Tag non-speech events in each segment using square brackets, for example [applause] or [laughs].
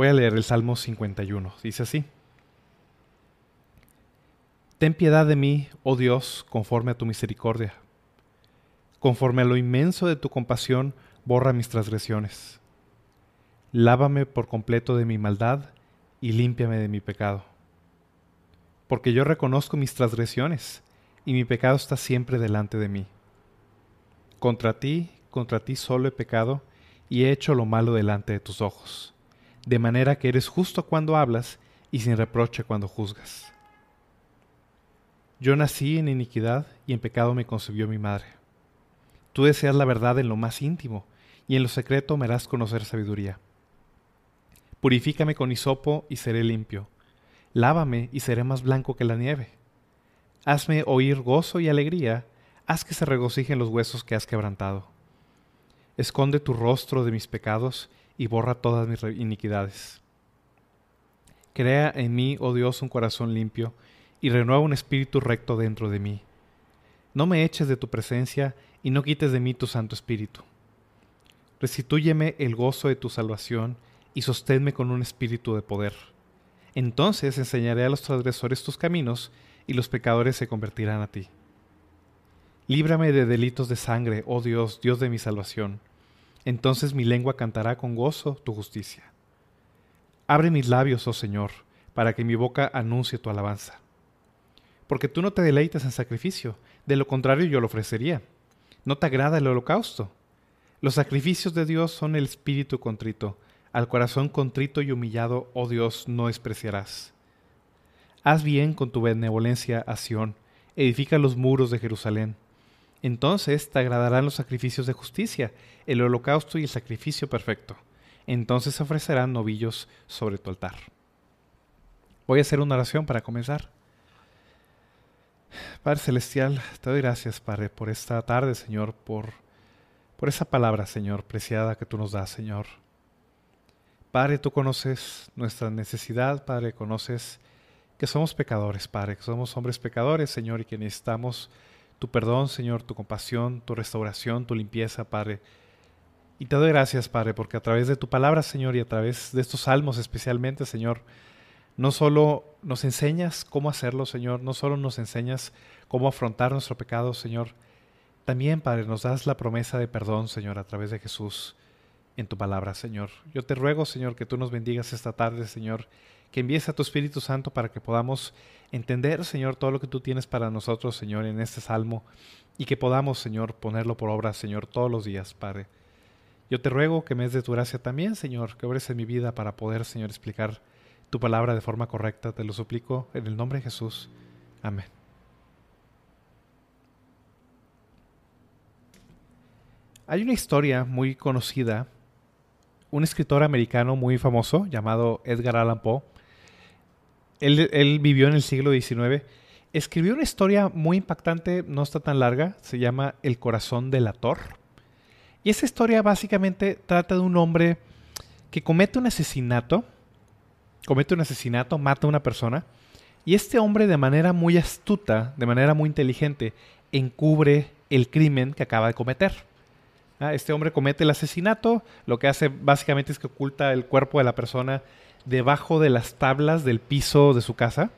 Voy a leer el Salmo 51. Dice así. Ten piedad de mí, oh Dios, conforme a tu misericordia. Conforme a lo inmenso de tu compasión, borra mis transgresiones. Lávame por completo de mi maldad y límpiame de mi pecado. Porque yo reconozco mis transgresiones y mi pecado está siempre delante de mí. Contra ti, contra ti solo he pecado y he hecho lo malo delante de tus ojos de manera que eres justo cuando hablas y sin reproche cuando juzgas. Yo nací en iniquidad y en pecado me concibió mi madre. Tú deseas la verdad en lo más íntimo, y en lo secreto me harás conocer sabiduría. Purifícame con hisopo y seré limpio. Lávame y seré más blanco que la nieve. Hazme oír gozo y alegría, haz que se regocijen los huesos que has quebrantado. Esconde tu rostro de mis pecados y borra todas mis iniquidades. Crea en mí, oh Dios, un corazón limpio, y renueva un espíritu recto dentro de mí. No me eches de tu presencia, y no quites de mí tu Santo Espíritu. Restitúyeme el gozo de tu salvación, y sosténme con un espíritu de poder. Entonces enseñaré a los transgresores tus caminos, y los pecadores se convertirán a ti. Líbrame de delitos de sangre, oh Dios, Dios de mi salvación entonces mi lengua cantará con gozo tu justicia. Abre mis labios, oh Señor, para que mi boca anuncie tu alabanza. Porque tú no te deleitas en sacrificio, de lo contrario yo lo ofrecería. No te agrada el holocausto. Los sacrificios de Dios son el espíritu contrito, al corazón contrito y humillado, oh Dios, no despreciarás. Haz bien con tu benevolencia a Sión, edifica los muros de Jerusalén entonces te agradarán los sacrificios de justicia, el holocausto y el sacrificio perfecto. Entonces ofrecerán novillos sobre tu altar. Voy a hacer una oración para comenzar. Padre Celestial, te doy gracias, Padre, por esta tarde, Señor, por, por esa palabra, Señor, preciada que tú nos das, Señor. Padre, tú conoces nuestra necesidad, Padre, conoces que somos pecadores, Padre, que somos hombres pecadores, Señor, y que necesitamos tu perdón, Señor, tu compasión, tu restauración, tu limpieza, Padre. Y te doy gracias, Padre, porque a través de tu palabra, Señor, y a través de estos salmos especialmente, Señor, no solo nos enseñas cómo hacerlo, Señor, no solo nos enseñas cómo afrontar nuestro pecado, Señor, también, Padre, nos das la promesa de perdón, Señor, a través de Jesús en tu palabra, Señor. Yo te ruego, Señor, que tú nos bendigas esta tarde, Señor, que envíes a tu Espíritu Santo para que podamos entender, Señor, todo lo que tú tienes para nosotros, Señor, en este salmo, y que podamos, Señor, ponerlo por obra, Señor, todos los días, Padre. Yo te ruego que me des de tu gracia también, Señor, que obres en mi vida para poder, Señor, explicar tu palabra de forma correcta. Te lo suplico en el nombre de Jesús. Amén. Hay una historia muy conocida, un escritor americano muy famoso llamado Edgar Allan Poe, él, vivió en el siglo XIX. Escribió una historia muy impactante, no está tan larga, se llama El corazón del ator. Y esa historia básicamente trata de un hombre que comete un asesinato, comete un asesinato, mata a una persona, y este hombre de manera muy astuta, de manera muy inteligente, encubre el crimen que acaba de cometer. Ah, este hombre comete el asesinato, lo que hace básicamente es que oculta el cuerpo de la persona debajo de las tablas del piso de su casa.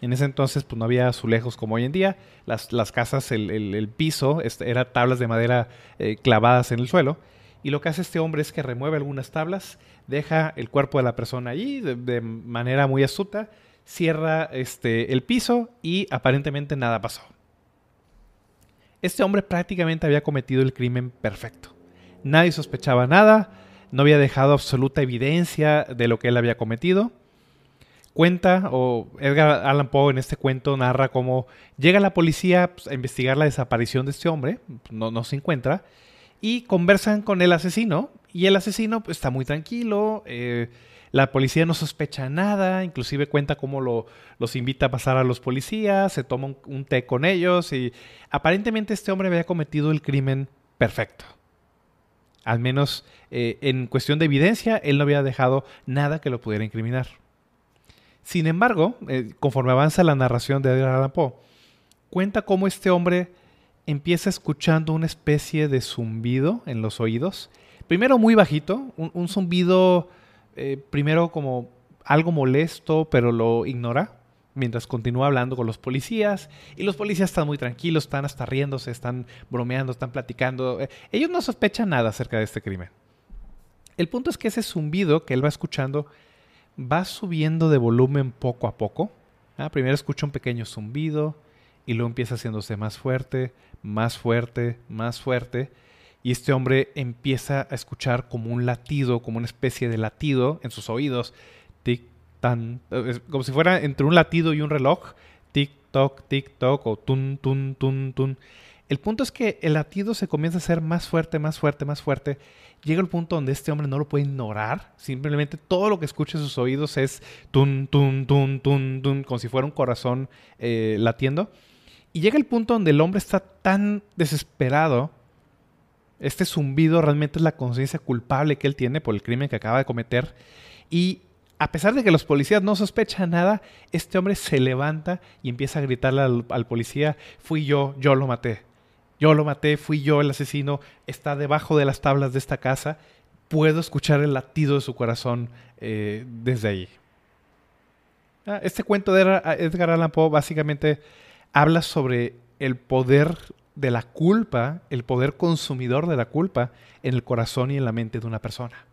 En ese entonces pues no había azulejos como hoy en día. Las, las casas, el, el, piso este, era tablas de madera eh, clavadas en el suelo. Y lo que hace este hombre es que remueve algunas tablas, deja el cuerpo de la persona allí de, manera muy astuta, cierra este, el piso y aparentemente nada pasó. Este hombre prácticamente había cometido el crimen perfecto. Nadie sospechaba nada, no había dejado absoluta evidencia de lo que él había cometido. Cuenta, o Edgar Allan Poe en este cuento narra cómo llega la policía pues, a investigar la desaparición de este hombre, no, se encuentra, y conversan con el asesino y el asesino pues, está muy tranquilo. Eh, la policía no sospecha nada, inclusive cuenta cómo lo, los invita a pasar a los policías, se toma un, té con ellos y aparentemente este hombre había cometido el crimen perfecto. Al menos eh, en cuestión de evidencia, él no había dejado nada que lo pudiera incriminar. Sin embargo, eh, conforme avanza la narración de Edgar Allan Poe, cuenta cómo este hombre empieza escuchando una especie de zumbido en los oídos. Primero muy bajito, un zumbido eh, primero como algo molesto, pero lo ignora mientras continúa hablando con los policías. Y los policías están muy tranquilos, están hasta riéndose, están bromeando, están platicando. Eh, ellos no sospechan nada acerca de este crimen. El punto es que ese zumbido que él va escuchando va subiendo de volumen poco a poco. Ah, primero escucha un pequeño zumbido y luego empieza haciéndose más fuerte, más fuerte, más fuerte y este hombre empieza a escuchar como un latido, como una especie de latido en sus oídos, tic tan, como si fuera entre un latido y un reloj, tic toc, tic toc o tun tun tun tun. El punto es que el latido se comienza a hacer más fuerte, más fuerte, más fuerte. Llega el punto donde este hombre no lo puede ignorar. Simplemente todo lo que escucha en sus oídos es tun, tun, tun, tun, tun, como si fuera un corazón eh, latiendo. Y llega el punto donde el hombre está tan desesperado este zumbido realmente es la conciencia culpable que él tiene por el crimen que acaba de cometer. Y a pesar de que los policías no sospechan nada, este hombre se levanta y empieza a gritarle al, policía, fui yo, yo lo maté. Yo lo maté, fui yo el asesino, está debajo de las tablas de esta casa. Puedo escuchar el latido de su corazón eh, desde ahí. Ah, este cuento de Edgar Allan Poe básicamente habla sobre el poder de la culpa, el poder consumidor de la culpa en el corazón y en la mente de una persona.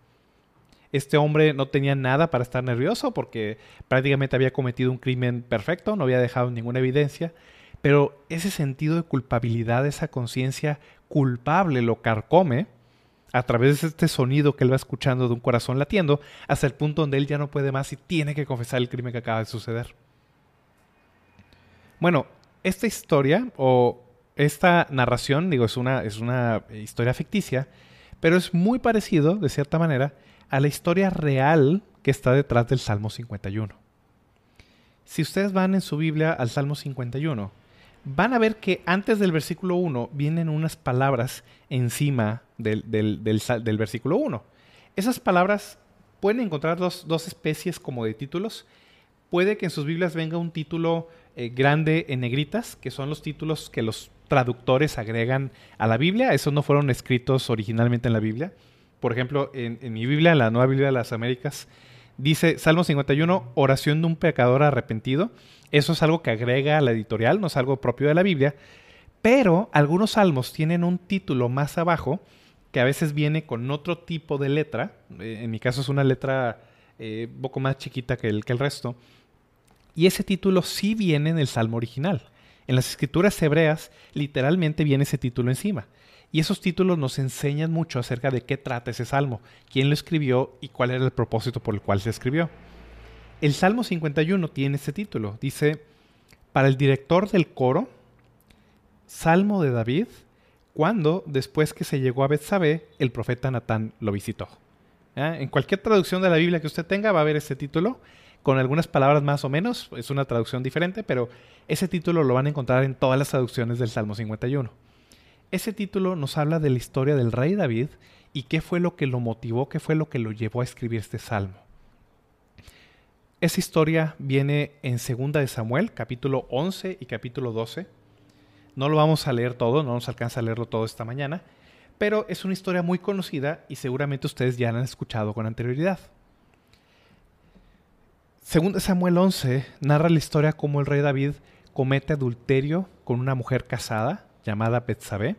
Este hombre no tenía nada para estar nervioso porque prácticamente había cometido un crimen perfecto, no había dejado ninguna evidencia, pero ese sentido de culpabilidad, esa conciencia culpable lo carcome a través de este sonido que él va escuchando de un corazón latiendo hasta el punto donde él ya no puede más y tiene que confesar el crimen que acaba de suceder. Bueno, esta historia o esta narración, digo, es una, es una historia ficticia, pero es muy parecido, de cierta manera, a la historia real que está detrás del Salmo 51. Si ustedes van en su Biblia al Salmo 51, van a ver que antes del versículo 1 vienen unas palabras encima del, del, versículo 1. Esas palabras pueden encontrar dos, dos, especies como de títulos. Puede que en sus Biblias venga un título eh, grande en negritas, que son los títulos que los traductores agregan a la Biblia. Esos no fueron escritos originalmente en la Biblia. Por ejemplo, en, mi Biblia, la Nueva Biblia de las Américas, dice Salmo 51, oración de un pecador arrepentido. Eso es algo que agrega a la editorial, no es algo propio de la Biblia. Pero algunos salmos tienen un título más abajo que a veces viene con otro tipo de letra. Eh, en mi caso es una letra eh, un poco más chiquita que el, que el resto. Y ese título sí viene en el salmo original. En las escrituras hebreas literalmente viene ese título encima. Y esos títulos nos enseñan mucho acerca de qué trata ese salmo, quién lo escribió y cuál era el propósito por el cual se escribió. El Salmo 51 tiene ese título. Dice, para el director del coro, Salmo de David, cuando, después que se llegó a Betsabé, el profeta Natán lo visitó. En cualquier traducción de la Biblia que usted tenga va a haber ese título con algunas palabras más o menos, es una traducción diferente, pero ese título lo van a encontrar en todas las traducciones del Salmo 51. Ese título nos habla de la historia del rey David y qué fue lo que lo motivó, qué fue lo que lo llevó a escribir este salmo. Esa historia viene en 2 de Samuel, capítulo 11 y capítulo 12. No lo vamos a leer todo, no nos alcanza a leerlo todo esta mañana, pero es una historia muy conocida y seguramente ustedes ya la han escuchado con anterioridad. Según Samuel 11, narra la historia cómo el rey David comete adulterio con una mujer casada llamada Betsabé.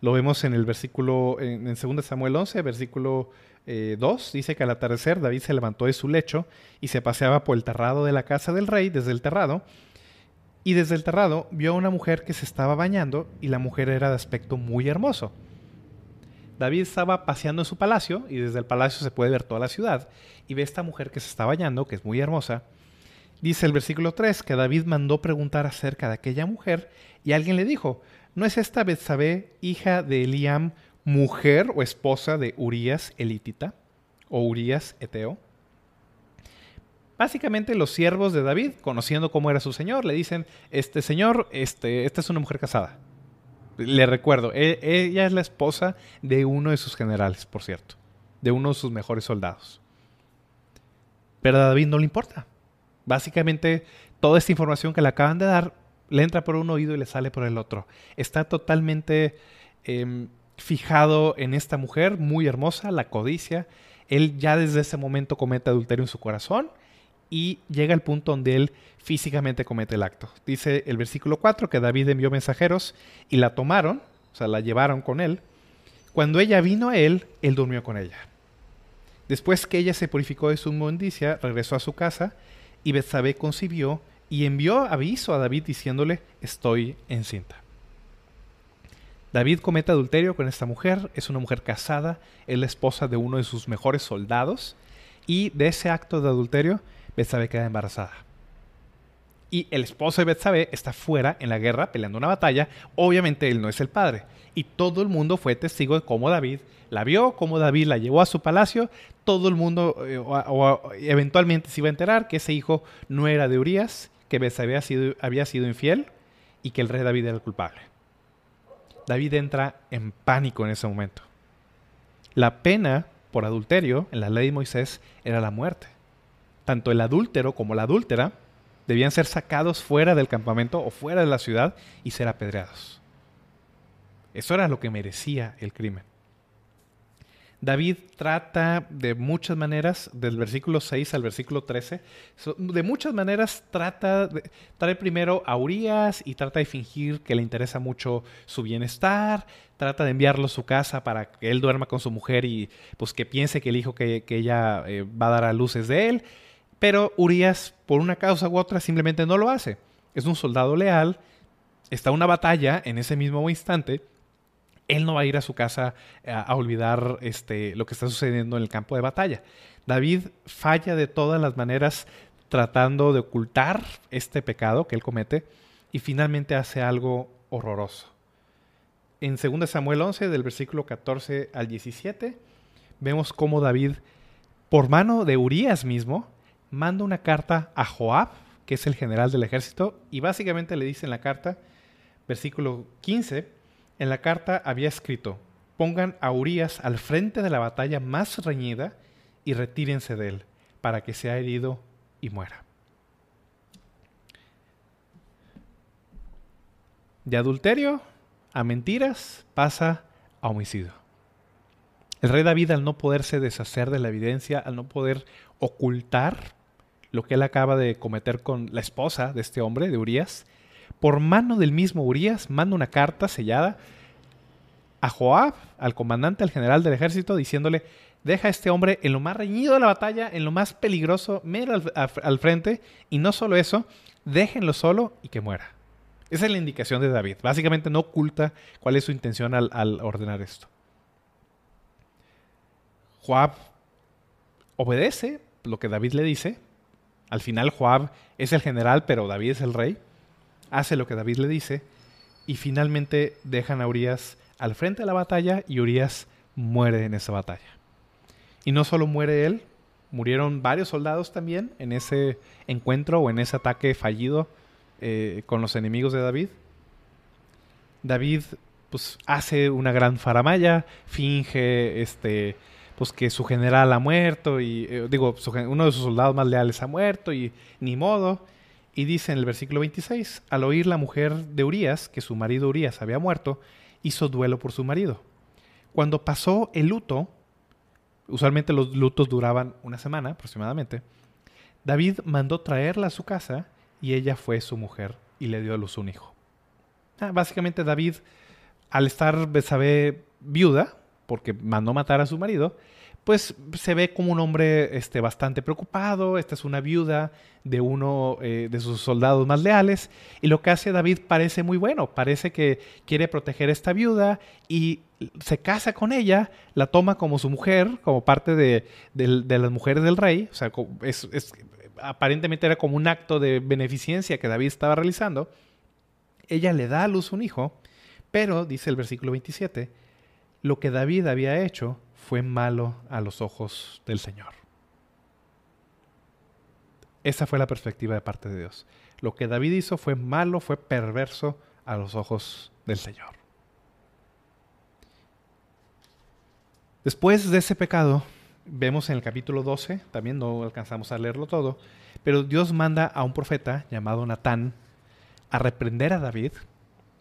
Lo vemos en el versículo, en, 2 Samuel 11, versículo 2, eh, dice que al atardecer David se levantó de su lecho y se paseaba por el terrado de la casa del rey desde el terrado. Y desde el terrado vio a una mujer que se estaba bañando y la mujer era de aspecto muy hermoso. David estaba paseando en su palacio y desde el palacio se puede ver toda la ciudad y ve a esta mujer que se está bañando, que es muy hermosa. Dice el versículo 3 que David mandó preguntar acerca de aquella mujer y alguien le dijo, ¿no es esta Betsabé, hija de Eliam, mujer o esposa de Urias elitita o Urias eteo. Básicamente los siervos de David, conociendo cómo era su señor, le dicen, este señor, este, esta es una mujer casada. Le recuerdo, e, ella es la esposa de uno de sus generales, por cierto, de uno de sus mejores soldados. Pero a David no le importa. Básicamente, toda esta información que le acaban de dar le entra por un oído y le sale por el otro. Está totalmente em, fijado en esta mujer muy hermosa, la codicia. Él ya desde ese momento comete adulterio en su corazón y llega al punto donde él físicamente comete el acto. Dice el versículo 4 que David envió mensajeros y la tomaron, o sea, la llevaron con él. Cuando ella vino a él, él durmió con ella. Después que ella se purificó de su inmundicia, regresó a su casa y Betsabé concibió y envió aviso a David diciéndole, estoy encinta. David comete adulterio con esta mujer, es una mujer casada, es la esposa de uno de sus mejores soldados, y de ese acto de adulterio, Betsabé queda embarazada. Y el esposo de Betsabé está fuera en la guerra peleando una batalla, obviamente él no es el padre, y todo el mundo fue testigo de cómo David la vio, cómo David la llevó a su palacio, todo el mundo eh, o, eventualmente se iba a enterar que ese hijo no era de Urias, que Betsabé había sido infiel y que el rey David era el culpable. David entra en pánico en ese momento. La pena por adulterio en la ley de Moisés era la muerte. Tanto el adúltero como la adúltera debían ser sacados fuera del campamento o fuera de la ciudad y ser apedreados. Eso era lo que merecía el crimen. David trata de muchas maneras, del versículo 6 al versículo 13, de muchas maneras trata de trae primero a Urias y trata de fingir que le interesa mucho su bienestar, trata de enviarlo a su casa para que él duerma con su mujer y pues que piense que el hijo que, ella eh, va a dar a luz es de él, pero Urias por una causa u otra simplemente no lo hace. Es un soldado leal, está una batalla en ese mismo instante, él no va a ir a su casa a, olvidar este, lo que está sucediendo en el campo de batalla. David falla de todas las maneras tratando de ocultar este pecado que él comete y finalmente hace algo horroroso. En 2 Samuel 11, del versículo 14 al 17, vemos cómo David, por mano de Urias mismo, manda una carta a Joab, que es el general del ejército, y básicamente le dice en la carta, versículo 15, en la carta había escrito, pongan a Urias al frente de la batalla más reñida y retírense de él, para que sea herido y muera. De adulterio a mentiras pasa a homicidio. El rey David al no poderse deshacer de la evidencia, al no poder ocultar lo que él acaba de cometer con la esposa de este hombre, de Urias, por mano del mismo Urias, manda una carta sellada a Joab, al comandante, al general del ejército, diciéndole, deja a este hombre en lo más reñido de la batalla, en lo más peligroso, mira al, frente, y no solo eso, déjenlo solo y que muera. Esa es la indicación de David. Básicamente no oculta cuál es su intención al ordenar esto. Joab obedece lo que David le dice. Al final Joab es el general, pero David es el rey hace lo que David le dice y finalmente dejan a Urias al frente de la batalla y Urias muere en esa batalla. Y no solo muere él, murieron varios soldados también en ese encuentro o en ese ataque fallido eh, con los enemigos de David. David pues hace una gran faramaya, finge este pues que su general ha muerto y eh, digo uno de sus soldados más leales ha muerto y ni modo y dice en el versículo 26, al oír la mujer de Urias que su marido Urias había muerto, hizo duelo por su marido. Cuando pasó el luto, usualmente los lutos duraban una semana aproximadamente, David mandó traerla a su casa y ella fue su mujer y le dio a luz un hijo. Ah, básicamente David, al estar Besabé viuda, porque mandó matar a su marido, pues se ve como un hombre este, bastante preocupado. Esta es una viuda de uno eh, de sus soldados más leales. Y lo que hace David parece muy bueno. Parece que quiere proteger a esta viuda y se casa con ella, la toma como su mujer, como parte de, las mujeres del rey. O sea, aparentemente era como un acto de beneficencia que David estaba realizando. Ella le da a luz un hijo, pero, dice el versículo 27, lo que David había hecho fue malo a los ojos del Señor. Esa fue la perspectiva de parte de Dios. Lo que David hizo fue malo, fue perverso a los ojos del Señor. Después de ese pecado, vemos en el capítulo 12, también no alcanzamos a leerlo todo, pero Dios manda a un profeta llamado Natán a reprender a David.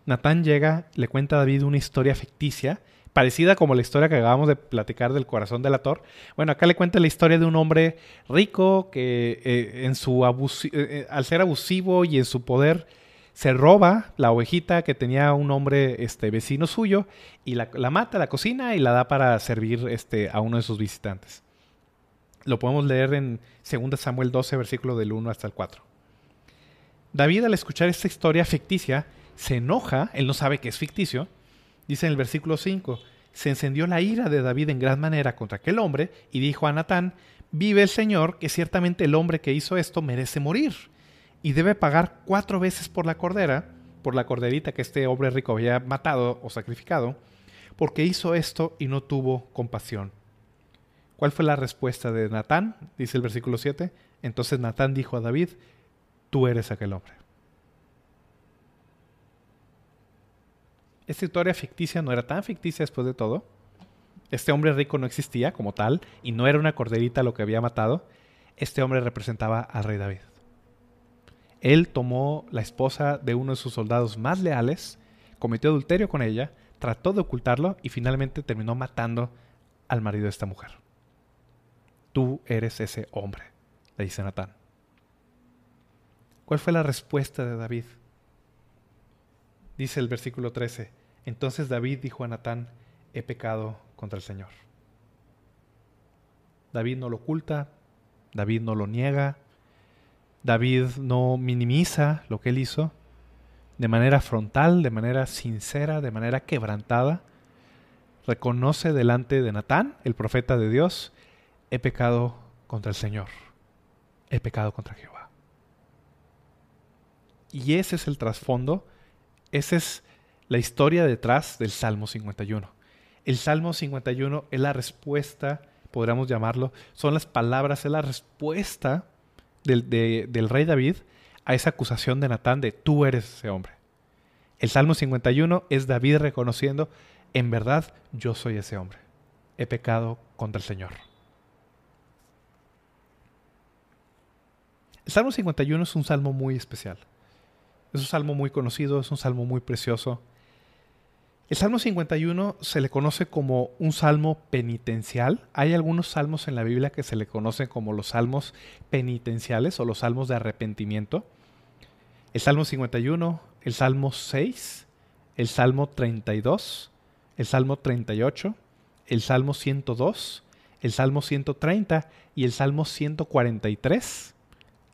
Natán llega, le cuenta a David una historia ficticia, parecida como la historia que acabamos de platicar del corazón del ator. Bueno, acá le cuenta la historia de un hombre rico que eh, en su eh, eh, al ser abusivo y en su poder se roba la ovejita que tenía un hombre este, vecino suyo y la, mata, la cocina y la da para servir este, a uno de sus visitantes. Lo podemos leer en 2 Samuel 12, versículo del 1 hasta el 4. David al escuchar esta historia ficticia se enoja, él no sabe que es ficticio, dice en el versículo 5, se encendió la ira de David en gran manera contra aquel hombre y dijo a Natán, vive el Señor que ciertamente el hombre que hizo esto merece morir y debe pagar cuatro veces por la cordera, por la corderita que este hombre rico había matado o sacrificado, porque hizo esto y no tuvo compasión. ¿Cuál fue la respuesta de Natán? Dice el versículo 7. Entonces Natán dijo a David, tú eres aquel hombre. Esta historia ficticia no era tan ficticia después de todo. Este hombre rico no existía como tal y no era una corderita lo que había matado. Este hombre representaba al rey David. Él tomó la esposa de uno de sus soldados más leales, cometió adulterio con ella, trató de ocultarlo y finalmente terminó matando al marido de esta mujer. Tú eres ese hombre, le dice Natán. ¿Cuál fue la respuesta de David? Dice el versículo 13, entonces David dijo a Natán, he pecado contra el Señor. David no lo oculta, David no lo niega, David no minimiza lo que él hizo de manera frontal, de manera sincera, de manera quebrantada. Reconoce delante de Natán, el profeta de Dios, he pecado contra el Señor, he pecado contra Jehová. Y ese es el trasfondo, esa es la historia detrás del Salmo 51. El Salmo 51 es la respuesta, podríamos llamarlo, son las palabras, es la respuesta del, rey David a esa acusación de Natán de tú eres ese hombre. El Salmo 51 es David reconociendo, en verdad yo soy ese hombre. He pecado contra el Señor. El Salmo 51 es un salmo muy especial. Es un salmo muy conocido, es un salmo muy precioso. El Salmo 51 se le conoce como un salmo penitencial. Hay algunos salmos en la Biblia que se le conocen como los salmos penitenciales o los salmos de arrepentimiento. El Salmo 51, el Salmo 6, el Salmo 32, el Salmo 38, el Salmo 102, el Salmo 130 y el Salmo 143.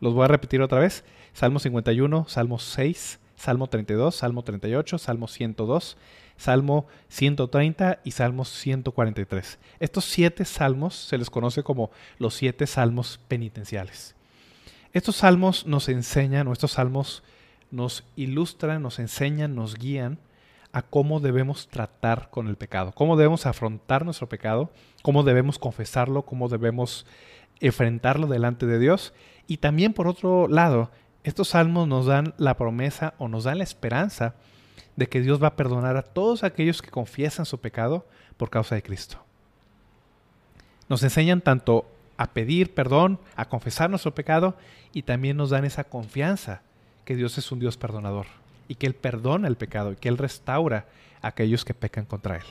Los voy a repetir otra vez. Salmo 51, Salmo 6, Salmo 32, Salmo 38, Salmo 102, Salmo 130 y Salmo 143. Estos siete salmos se les conoce como los siete salmos penitenciales. Estos salmos nos enseñan, o estos salmos nos ilustran, nos enseñan, nos guían a cómo debemos tratar con el pecado, cómo debemos afrontar nuestro pecado, cómo debemos confesarlo, cómo debemos enfrentarlo delante de Dios. Y también por otro lado, estos salmos nos dan la promesa o nos dan la esperanza de que Dios va a perdonar a todos aquellos que confiesan su pecado por causa de Cristo. Nos enseñan tanto a pedir perdón, a confesar nuestro pecado y también nos dan esa confianza que Dios es un Dios perdonador y que Él perdona el pecado y que Él restaura a aquellos que pecan contra Él.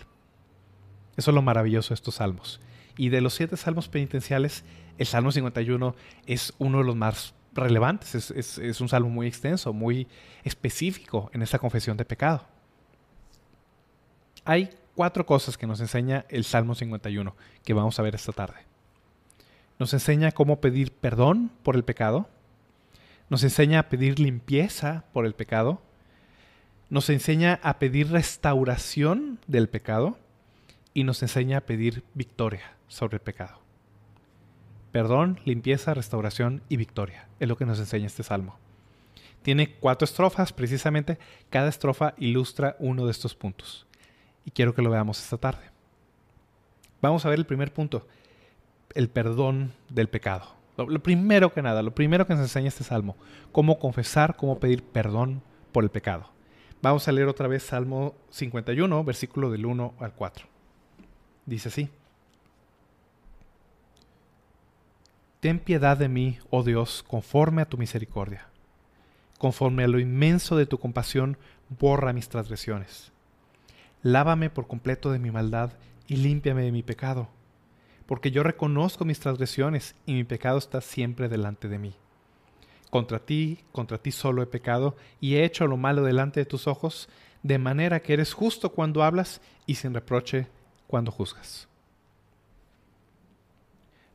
Eso es lo maravilloso de estos salmos. Y de los siete salmos penitenciales, el Salmo 51 es uno de los más relevantes. Es, un salmo muy extenso, muy específico en esta confesión de pecado. Hay cuatro cosas que nos enseña el Salmo 51 que vamos a ver esta tarde. Nos enseña cómo pedir perdón por el pecado. Nos enseña a pedir limpieza por el pecado. Nos enseña a pedir restauración del pecado. Y nos enseña a pedir victoria sobre el pecado. Perdón, limpieza, restauración y victoria. Es lo que nos enseña este salmo. Tiene cuatro estrofas, precisamente cada estrofa ilustra uno de estos puntos. Y quiero que lo veamos esta tarde. Vamos a ver el primer punto, el perdón del pecado. Lo, primero que nada, lo primero que nos enseña este salmo, cómo confesar, cómo pedir perdón por el pecado. Vamos a leer otra vez Salmo 51, versículo del 1 al 4. Dice así. Ten piedad de mí, oh Dios, conforme a tu misericordia. Conforme a lo inmenso de tu compasión, borra mis transgresiones. Lávame por completo de mi maldad y límpiame de mi pecado, porque yo reconozco mis transgresiones y mi pecado está siempre delante de mí. Contra ti, contra ti solo he pecado y he hecho lo malo delante de tus ojos, de manera que eres justo cuando hablas y sin reproche cuando juzgas.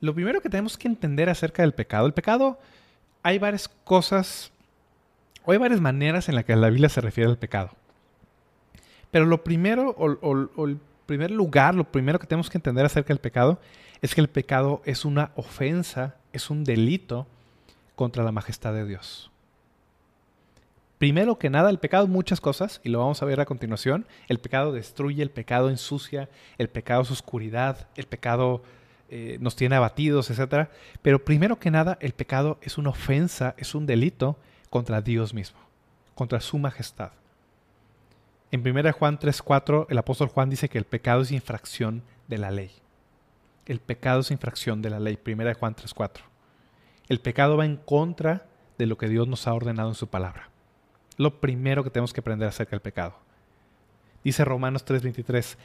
Lo primero que tenemos que entender acerca del pecado, el pecado, hay varias cosas, o hay varias maneras en las que la Biblia se refiere al pecado. Pero lo primero, o, o el primer lugar, lo primero que tenemos que entender acerca del pecado, es que el pecado es una ofensa, es un delito contra la majestad de Dios. Primero que nada, el pecado muchas cosas, y lo vamos a ver a continuación. El pecado destruye, el pecado ensucia, el pecado es oscuridad, el pecado eh, nos tiene abatidos, etc. Pero primero que nada, el pecado es una ofensa, es un delito contra Dios mismo, contra su majestad. En 1 Juan 3:4, el apóstol Juan dice que el pecado es infracción de la ley. El pecado es infracción de la ley, 1 Juan 3:4. El pecado va en contra de lo que Dios nos ha ordenado en su palabra. Lo primero que tenemos que aprender acerca del pecado. Dice Romanos 3:23,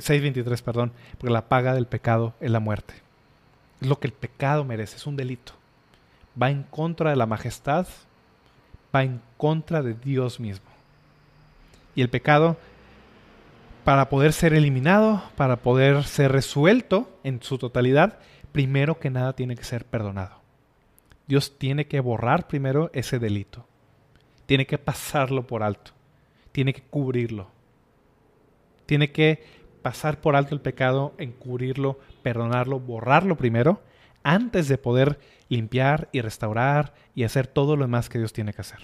6:23, eh, perdón, porque la paga del pecado es la muerte. Es lo que el pecado merece, es un delito. Va en contra de la majestad, va en contra de Dios mismo. Y el pecado, para poder ser eliminado, para poder ser resuelto en su totalidad, primero que nada tiene que ser perdonado. Dios tiene que borrar primero ese delito. Tiene que pasarlo por alto. Tiene que cubrirlo. Tiene que pasar por alto el pecado, encubrirlo, perdonarlo, borrarlo primero, antes de poder limpiar y restaurar y hacer todo lo demás que Dios tiene que hacer.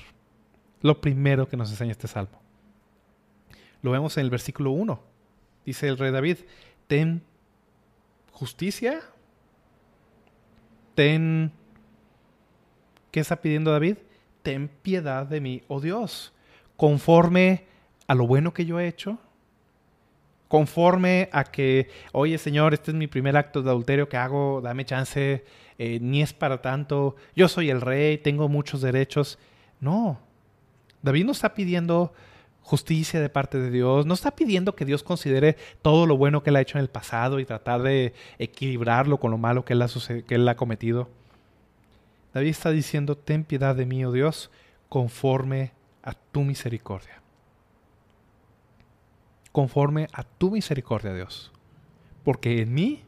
Lo primero que nos enseña este salmo. Lo vemos en el versículo 1. Dice el rey David, ten justicia, ten ¿Qué está pidiendo David? Ten piedad de mí, oh Dios, conforme a lo bueno que yo he hecho, conforme a que, oye Señor, este es mi primer acto de adulterio que hago, dame chance, eh, ni es para tanto, yo soy el rey, tengo muchos derechos. No, David no está pidiendo justicia de parte de Dios, no está pidiendo que Dios considere todo lo bueno que él ha hecho en el pasado y tratar de equilibrarlo con lo malo que ha, que él ha cometido. David está diciendo, ten piedad de mí, oh Dios, conforme a tu misericordia. Conforme a tu misericordia, Dios. Porque en mí,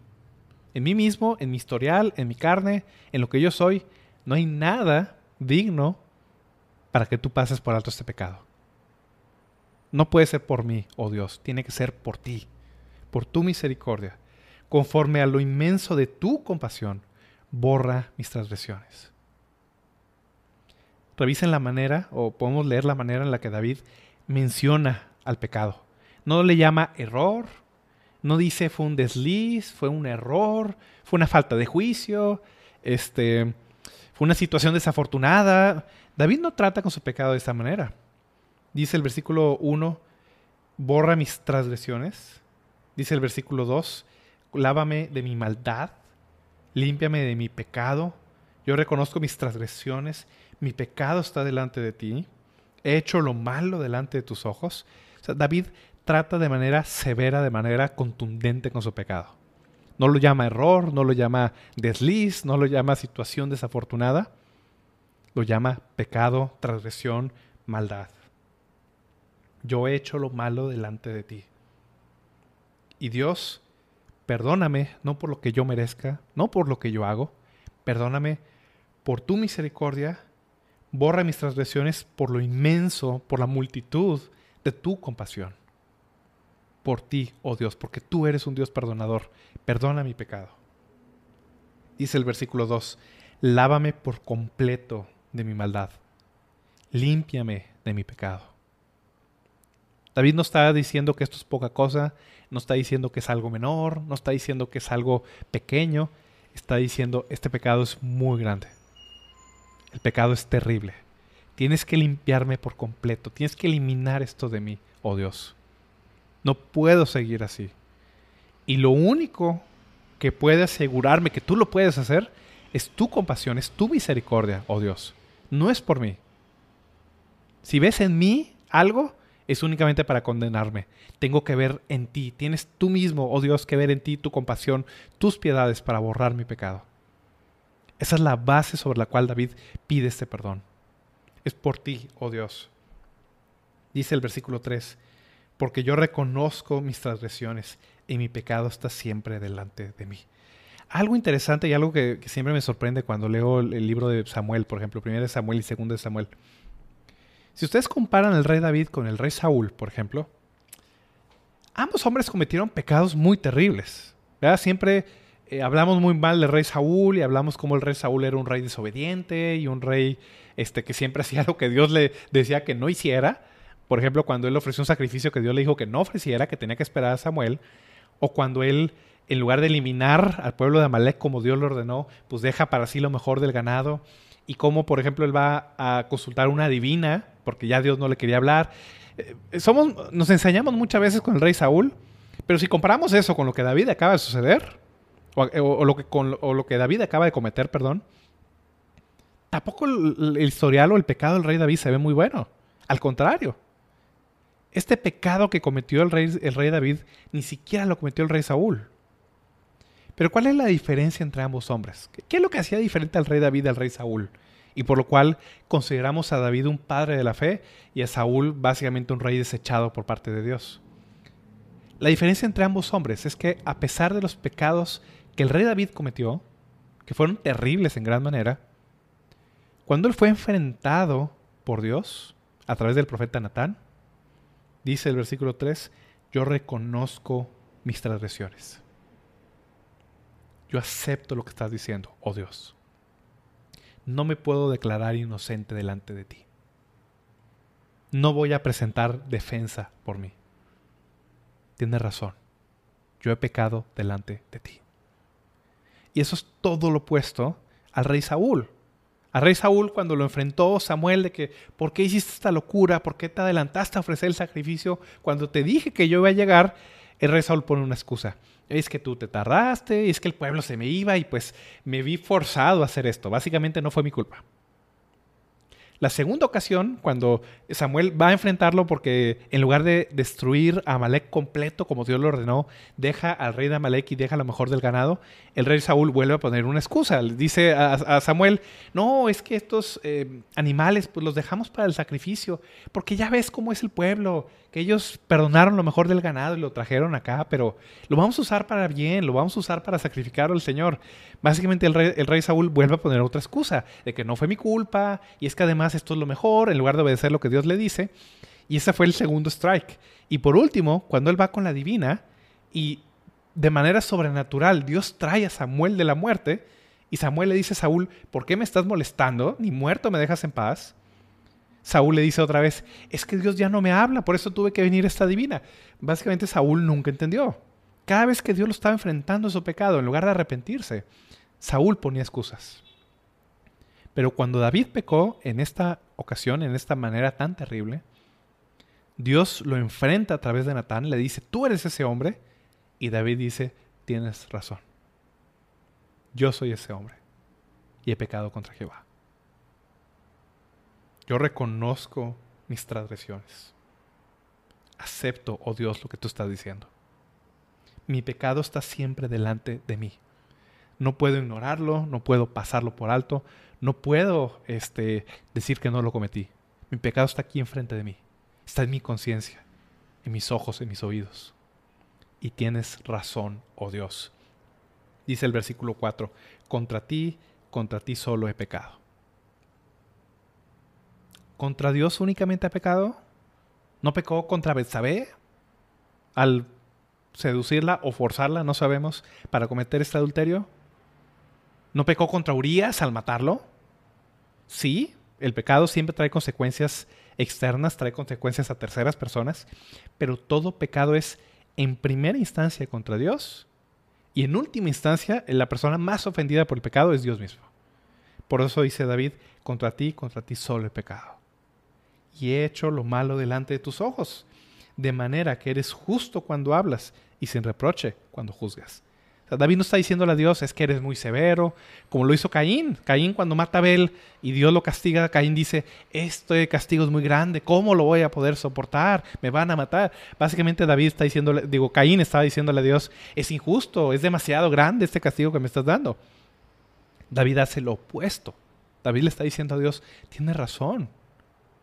en mí mismo, en mi historial, en mi carne, en lo que yo soy, no hay nada digno para que tú pases por alto este pecado. No puede ser por mí, oh Dios, tiene que ser por ti, por tu misericordia. Conforme a lo inmenso de tu compasión, borra mis transgresiones revisen la manera, o podemos leer la manera en la que David menciona al pecado. No le llama error, no dice fue un desliz, fue un error, fue una falta de juicio, este, fue una situación desafortunada. David no trata con su pecado de esta manera. Dice el versículo 1, borra mis transgresiones. Dice el versículo 2, lávame de mi maldad, límpiame de mi pecado. Yo reconozco mis transgresiones mi pecado está delante de ti, he hecho lo malo delante de tus ojos. David trata de manera severa, de manera contundente con su pecado. No lo llama error, no lo llama desliz, no lo llama situación desafortunada. Lo llama pecado, transgresión, maldad. Yo he hecho lo malo delante de ti. Y Dios, perdóname, no por lo que yo merezca, no por lo que yo hago, perdóname por tu misericordia Borra mis transgresiones por lo inmenso, por la multitud de tu compasión. Por ti, oh Dios, porque tú eres un Dios perdonador. Perdona mi pecado. Dice el versículo 2, lávame por completo de mi maldad. Límpiame de mi pecado. David no está diciendo que esto es poca cosa, no está diciendo que es algo menor, no está diciendo que es algo pequeño, está diciendo este pecado es muy grande. El pecado es terrible. Tienes que limpiarme por completo, tienes que eliminar esto de mí, oh Dios. No puedo seguir así. Y lo único que puede asegurarme que tú lo puedes hacer es tu compasión, es tu misericordia, oh Dios. No es por mí. Si ves en mí algo, es únicamente para condenarme. Tengo que ver en ti. Tienes tú mismo, oh Dios, que ver en ti tu compasión, tus piedades para borrar mi pecado. Esa es la base sobre la cual David pide este perdón. Es por ti, oh Dios. Dice el versículo 3, porque yo reconozco mis transgresiones y mi pecado está siempre delante de mí. Algo interesante y algo que, siempre me sorprende cuando leo el, libro de Samuel, por ejemplo, primero de Samuel y segundo de Samuel si ustedes comparan al rey David con el rey Saúl, por ejemplo, ambos hombres cometieron pecados muy terribles. Siempre eh, hablamos muy mal del rey Saúl y hablamos como el rey Saúl era un rey desobediente y un rey este, que siempre [laughs] hacía lo que Dios le decía que no hiciera. Por ejemplo, cuando él ofreció un sacrificio que Dios le dijo que no ofreciera, que tenía que esperar a Samuel. O cuando él, en lugar de eliminar al pueblo de Amalek como Dios lo ordenó, pues deja para sí lo mejor del ganado y cómo, por ejemplo, él va a consultar una divina, porque ya Dios no le quería hablar. Eh, somos, nos enseñamos muchas veces con el rey Saúl, pero si comparamos eso con lo que David acaba de suceder, o, lo, que, con, lo que David acaba de cometer, perdón, tampoco el, historial o el pecado del rey David se ve muy bueno. Al contrario, este pecado que cometió el rey, el rey David ni siquiera lo cometió el rey Saúl. Pero ¿cuál es la diferencia entre ambos hombres? ¿Qué es lo que hacía diferente al rey David al rey Saúl? Y por lo cual consideramos a David un padre de la fe y a Saúl básicamente un rey desechado por parte de Dios. La diferencia entre ambos hombres es que a pesar de los pecados que el rey David cometió, que fueron terribles en gran manera, cuando él fue enfrentado por Dios a través del profeta Natán, dice el versículo 3, yo reconozco mis transgresiones. Yo acepto lo que estás diciendo, oh Dios. No me puedo declarar inocente delante de ti. No voy a presentar defensa por mí. Tienes razón. Yo he pecado delante de ti. Y eso es todo lo opuesto al rey Saúl. Al rey Saúl cuando lo enfrentó Samuel de que, ¿por qué hiciste esta locura? ¿Por qué te adelantaste a ofrecer el sacrificio? Cuando te dije que yo iba a llegar, el rey Saúl pone una excusa es que tú te tardaste, es que el pueblo se me iba y pues me vi forzado a hacer esto. Básicamente no fue mi culpa. La segunda ocasión, cuando Samuel va a enfrentarlo porque en lugar de destruir a Amalek completo como Dios lo ordenó, deja al rey de Amalek y deja lo mejor del ganado, el rey Saúl vuelve a poner una excusa. Le dice a, Samuel, no, es que estos eh, animales pues los dejamos para el sacrificio, porque ya ves cómo es el pueblo, que ellos perdonaron lo mejor del ganado y lo trajeron acá, pero lo vamos a usar para bien, lo vamos a usar para sacrificar al Señor. Básicamente el rey, el rey Saúl vuelve a poner otra excusa, de que no fue mi culpa, y es que además esto es lo mejor, en lugar de obedecer lo que Dios le dice. Y ese fue el segundo strike. Y por último, cuando él va con la divina y de manera sobrenatural Dios trae a Samuel de la muerte, y Samuel le dice a Saúl, ¿por qué me estás molestando? Ni muerto me dejas en paz. Saúl le dice otra vez, es que Dios ya no me habla, por eso tuve que venir esta divina. Básicamente Saúl nunca entendió. Cada vez que Dios lo estaba enfrentando a su pecado, en lugar de arrepentirse, Saúl ponía excusas. Pero cuando David pecó en esta ocasión, en esta manera tan terrible, Dios lo enfrenta a través de Natán, le dice, tú eres ese hombre, y David dice, tienes razón. Yo soy ese hombre, y he pecado contra Jehová. Yo reconozco mis transgresiones. Acepto, oh Dios, lo que tú estás diciendo. Mi pecado está siempre delante de mí. No puedo ignorarlo, no puedo pasarlo por alto, no puedo este, decir que no lo cometí. Mi pecado está aquí enfrente de mí, está en mi conciencia, en mis ojos, en mis oídos. Y tienes razón, oh Dios. Dice el versículo 4, contra ti, contra ti solo he pecado. ¿Contra Dios únicamente ha pecado? ¿No pecó contra Betsabé al seducirla o forzarla, no sabemos, para cometer este adulterio? ¿No pecó contra Urias al matarlo? Sí, el pecado siempre trae consecuencias externas, trae consecuencias a terceras personas, pero todo pecado es en primera instancia contra Dios y en última instancia la persona más ofendida por el pecado es Dios mismo. Por eso dice David, contra ti, contra ti solo el pecado. Y he hecho lo malo delante de tus ojos, de manera que eres justo cuando hablas y sin reproche cuando juzgas. David no está diciéndole a Dios, es que eres muy severo, como lo hizo Caín. Caín cuando mata a Abel y Dios lo castiga, Caín dice, este castigo es muy grande, ¿cómo lo voy a poder soportar? Me van a matar. Básicamente David está diciéndole, digo, Caín estaba diciéndole a Dios, es injusto, es demasiado grande este castigo que me estás dando. David hace lo opuesto. David le está diciendo a Dios, tienes razón,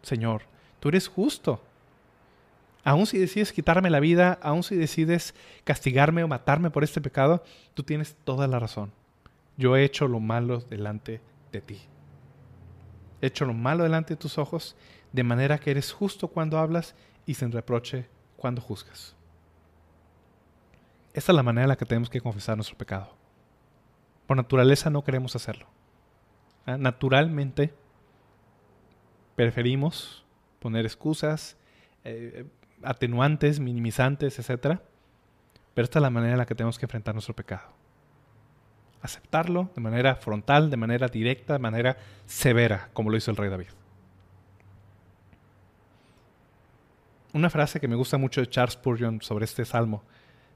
Señor, tú eres justo. Aún si decides quitarme la vida, aún si decides castigarme o matarme por este pecado, tú tienes toda la razón. Yo he hecho lo malo delante de ti. He hecho lo malo delante de tus ojos, de manera que eres justo cuando hablas y sin reproche cuando juzgas. Esta es la manera en la que tenemos que confesar nuestro pecado. Por naturaleza no queremos hacerlo. ¿Ah? Naturalmente preferimos poner excusas, eh, atenuantes, minimizantes, etc. Pero esta es la manera en la que tenemos que enfrentar nuestro pecado. Aceptarlo de manera frontal, de manera directa, de manera severa, como lo hizo el rey David. Una frase que me gusta mucho de Charles Spurgeon sobre este salmo.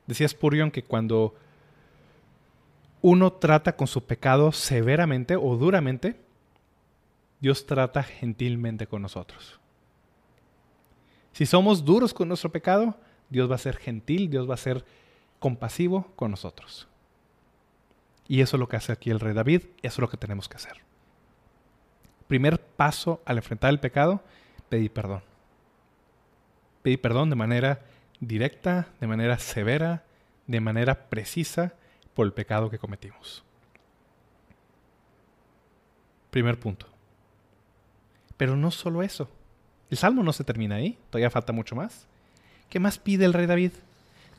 Decía Spurgeon que cuando uno trata con su pecado severamente o duramente, Dios trata gentilmente con nosotros. Si somos duros con nuestro pecado, Dios va a ser gentil, Dios va a ser compasivo con nosotros. Y eso es lo que hace aquí el rey David, eso es lo que tenemos que hacer. Primer paso al enfrentar el pecado, pedir perdón. Pedir perdón de manera directa, de manera severa, de manera precisa por el pecado que cometimos. Primer punto. Pero no solo eso. El salmo no se termina ahí, todavía falta mucho más. ¿Qué más pide el rey David?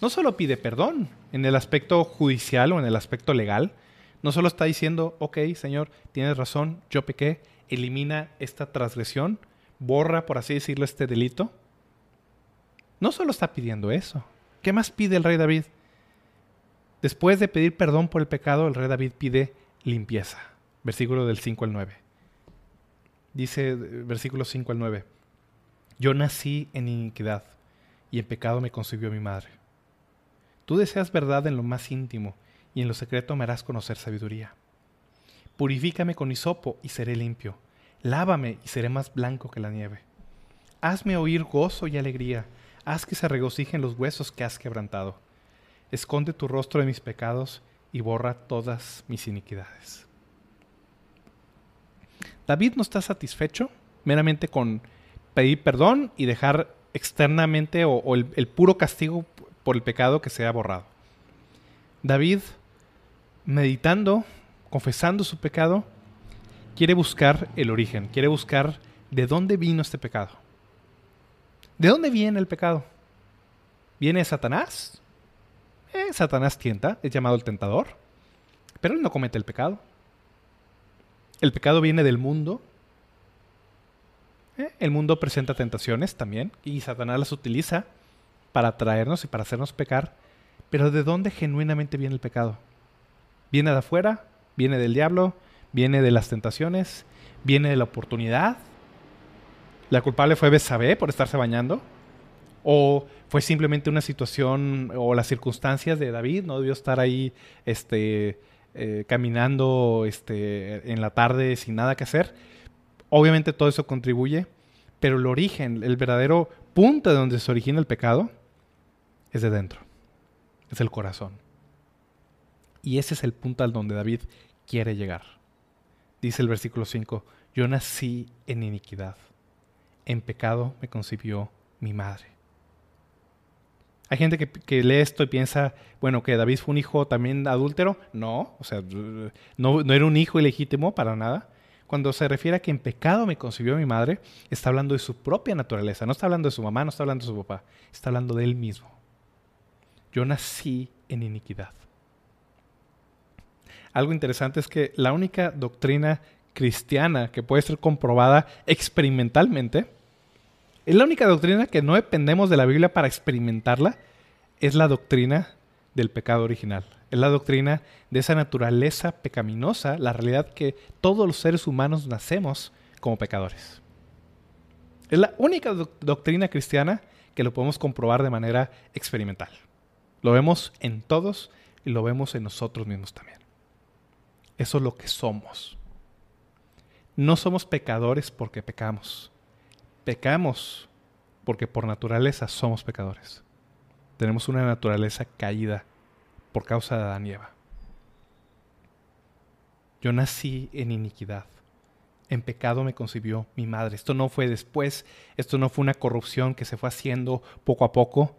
No solo pide perdón en el aspecto judicial o en el aspecto legal, no solo está diciendo, ok, Señor, tienes razón, yo pequé, elimina esta transgresión, borra, por así decirlo, este delito. No solo está pidiendo eso. ¿Qué más pide el rey David? Después de pedir perdón por el pecado, el rey David pide limpieza. Versículo del 5 al 9. Dice versículo 5 al 9. Yo nací en iniquidad y en pecado me concibió mi madre. Tú deseas verdad en lo más íntimo y en lo secreto me harás conocer sabiduría. Purifícame con hisopo y seré limpio. Lávame y seré más blanco que la nieve. Hazme oír gozo y alegría. Haz que se regocijen los huesos que has quebrantado. Esconde tu rostro de mis pecados y borra todas mis iniquidades. David no está satisfecho meramente con pedir perdón y dejar externamente o, el, puro castigo por el pecado que se ha borrado. David, meditando, confesando su pecado, quiere buscar el origen, quiere buscar de dónde vino este pecado. ¿De dónde viene el pecado? ¿Viene Satanás? Eh, Satanás tienta, es llamado el tentador, pero él no comete el pecado. El pecado viene del mundo, eh, el mundo presenta tentaciones también y Satanás las utiliza para atraernos y para hacernos pecar. Pero ¿de dónde genuinamente viene el pecado? ¿Viene de afuera? ¿Viene del diablo? ¿Viene de las tentaciones? ¿Viene de la oportunidad? ¿La culpable fue Besabé por estarse bañando? ¿O fue simplemente una situación o las circunstancias de David? ¿No debió estar ahí este, eh, caminando este, en la tarde sin nada que hacer? Obviamente todo eso contribuye, pero el origen, el verdadero punto de donde se origina el pecado, es de dentro, es el corazón. Y ese es el punto al donde David quiere llegar. Dice el versículo 5, yo nací en iniquidad, en pecado me concibió mi madre. Hay gente que, lee esto y piensa, bueno, que David fue un hijo también adúltero. No, o sea, no, no era un hijo ilegítimo para nada. Cuando se refiere a que en pecado me concibió mi madre, está hablando de su propia naturaleza, no está hablando de su mamá, no está hablando de su papá, está hablando de él mismo. Yo nací en iniquidad. Algo interesante es que la única doctrina cristiana que puede ser comprobada experimentalmente Es la única doctrina que no dependemos de la Biblia para experimentarla, es la doctrina del pecado original. Es la doctrina de esa naturaleza pecaminosa, la realidad que todos los seres humanos nacemos como pecadores. Es la única doctrina cristiana que lo podemos comprobar de manera experimental. Lo vemos en todos y lo vemos en nosotros mismos también. Eso es lo que somos. No somos pecadores porque pecamos. Pecamos porque por naturaleza somos pecadores. Tenemos una naturaleza caída por causa de Adán y Eva. Yo nací en iniquidad. En pecado me concibió mi madre. Esto no fue después, esto no fue una corrupción que se fue haciendo poco a poco.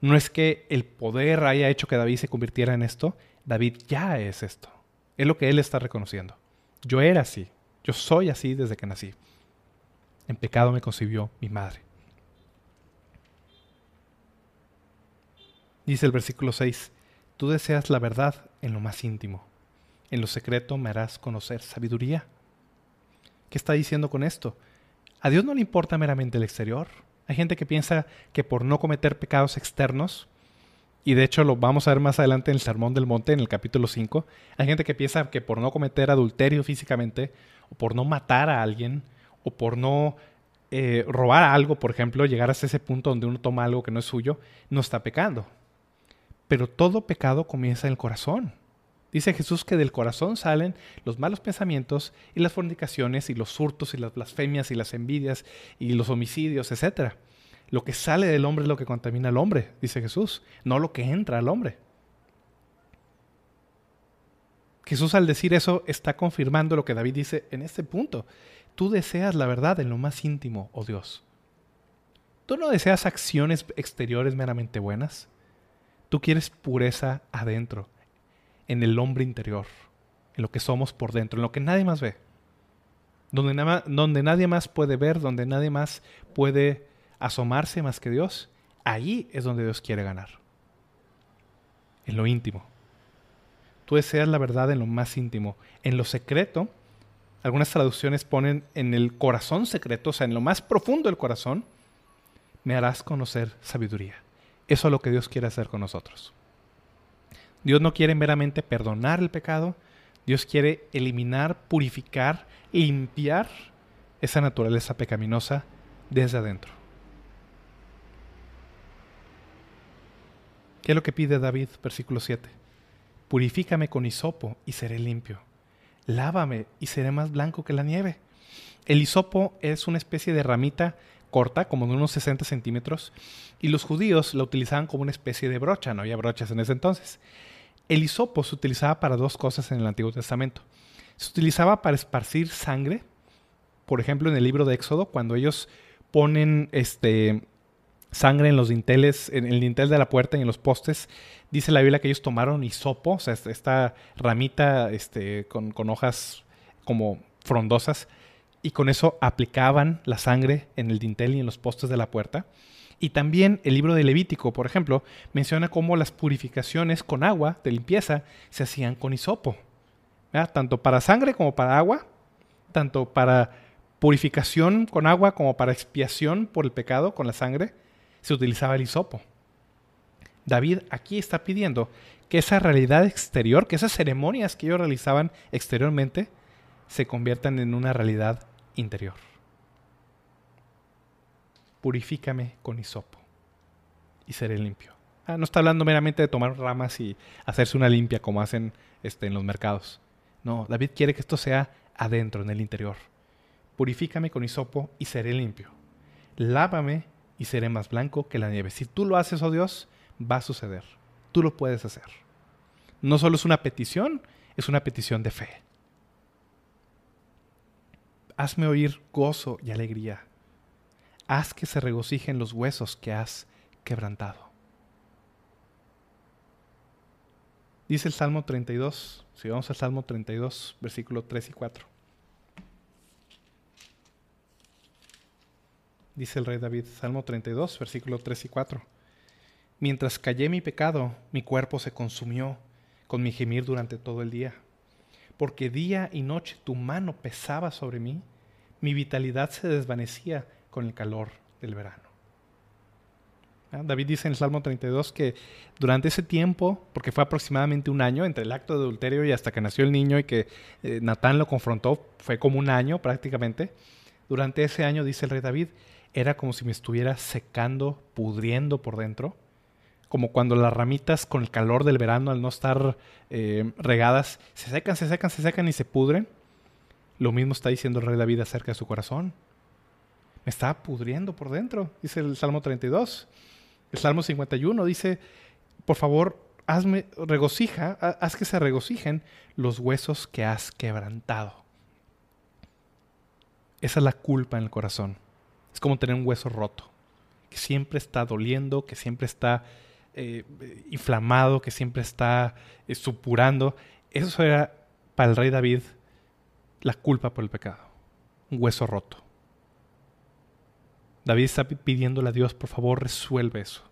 No es que el poder haya hecho que David se convirtiera en esto. David ya es esto. Es lo que él está reconociendo. Yo era así. Yo soy así desde que nací. En pecado me concibió mi madre. Dice el versículo 6, tú deseas la verdad en lo más íntimo. En lo secreto me harás conocer sabiduría. ¿Qué está diciendo con esto? A Dios no le importa meramente el exterior. Hay gente que piensa que por no cometer pecados externos, y de hecho lo vamos a ver más adelante en el Sermón del Monte, en el capítulo 5, hay gente que piensa que por no cometer adulterio físicamente, o por no matar a alguien, o por no eh, robar algo, por ejemplo, llegar hasta ese punto donde uno toma algo que no es suyo, no está pecando. Pero todo pecado comienza en el corazón. Dice Jesús que del corazón salen los malos pensamientos y las fornicaciones y los hurtos y las blasfemias y las envidias y los homicidios, etc. Lo que sale del hombre es lo que contamina al hombre, dice Jesús, no lo que entra al hombre. Jesús al decir eso está confirmando lo que David dice en este punto. Tú deseas la verdad en lo más íntimo, oh Dios. Tú no deseas acciones exteriores meramente buenas. Tú quieres pureza adentro, en el hombre interior, en lo que somos por dentro, en lo que nadie más ve. Donde, nadie más puede ver, donde nadie más puede asomarse más que Dios. Ahí es donde Dios quiere ganar. En lo íntimo. Tú deseas la verdad en lo más íntimo. En lo secreto, algunas traducciones ponen en el corazón secreto, o sea, en lo más profundo del corazón, me harás conocer sabiduría. Eso es lo que Dios quiere hacer con nosotros. Dios no quiere meramente perdonar el pecado, Dios quiere eliminar, purificar, limpiar esa naturaleza pecaminosa desde adentro. ¿Qué es lo que pide David? Versículo 7. Purifícame con hisopo y seré limpio. Lávame y seré más blanco que la nieve. El hisopo es una especie de ramita corta, como de unos 60 centímetros, y los judíos la utilizaban como una especie de brocha, no había brochas en ese entonces. El hisopo se utilizaba para dos cosas en el Antiguo Testamento. Se utilizaba para esparcir sangre, por ejemplo en el libro de Éxodo, cuando ellos ponen este, sangre en los dinteles, en el dintel de la puerta y en los postes. Dice la Biblia que ellos tomaron hisopo, o sea, esta ramita este, con, con hojas como frondosas, y con eso aplicaban la sangre en el dintel y en los postes de la puerta. Y también el libro de Levítico, por ejemplo, menciona cómo las purificaciones con agua de limpieza se hacían con hisopo. Tanto para sangre como para agua, tanto para purificación con agua como para expiación por el pecado con la sangre, se utilizaba el hisopo. David aquí está pidiendo que esa realidad exterior, que esas ceremonias que ellos realizaban exteriormente, se conviertan en una realidad interior. Purifícame con hisopo y seré limpio. Ah, no está hablando meramente de tomar ramas y hacerse una limpia como hacen este, en los mercados. No, David quiere que esto sea adentro, en el interior. Purifícame con hisopo y seré limpio. Lávame y seré más blanco que la nieve. Si tú lo haces, oh Dios, va a suceder. Tú lo puedes hacer. No solo es una petición, es una petición de fe. Hazme oír gozo y alegría. Haz que se regocijen los huesos que has quebrantado. Dice el Salmo 32, si vamos al Salmo 32, versículo 3 y 4. Dice el rey David, Salmo 32, versículo 3 y 4. Mientras callé mi pecado, mi cuerpo se consumió con mi gemir durante todo el día. Porque día y noche tu mano pesaba sobre mí, mi vitalidad se desvanecía con el calor del verano. ¿Ah? David dice en el Salmo 32 que durante ese tiempo, porque fue aproximadamente un año entre el acto de adulterio y hasta que nació el niño y que eh, Natán lo confrontó, fue como un año prácticamente. Durante ese año, dice el rey David, era como si me estuviera secando, pudriendo por dentro, como cuando las ramitas con el calor del verano, al no estar eh, regadas, se secan, se secan, se secan y se pudren. Lo mismo está diciendo el rey David acerca de su corazón. Me estaba pudriendo por dentro, dice el Salmo 32. El Salmo 51 dice, por favor, hazme, regocija, haz que se regocijen los huesos que has quebrantado. Esa es la culpa en el corazón. Es como tener un hueso roto, que siempre está doliendo, que siempre está eh, inflamado, que siempre está eh, supurando. Eso era para el rey David la culpa por el pecado. Un hueso roto. David está pidiéndole a Dios, por favor, resuelve eso.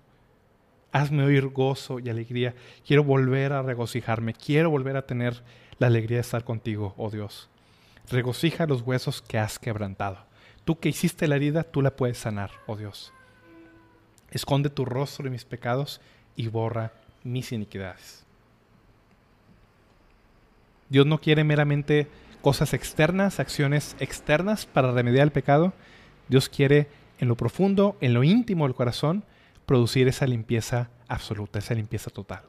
Hazme oír gozo y alegría. Quiero volver a regocijarme. Quiero volver a tener la alegría de estar contigo, oh Dios. Regocija los huesos que has quebrantado. Tú que hiciste la herida, tú la puedes sanar, oh Dios. Esconde tu rostro de mis pecados y borra mis iniquidades. Dios no quiere meramente cosas externas, acciones externas para remediar el pecado. Dios quiere en lo profundo, en lo íntimo del corazón, producir esa limpieza absoluta, esa limpieza total.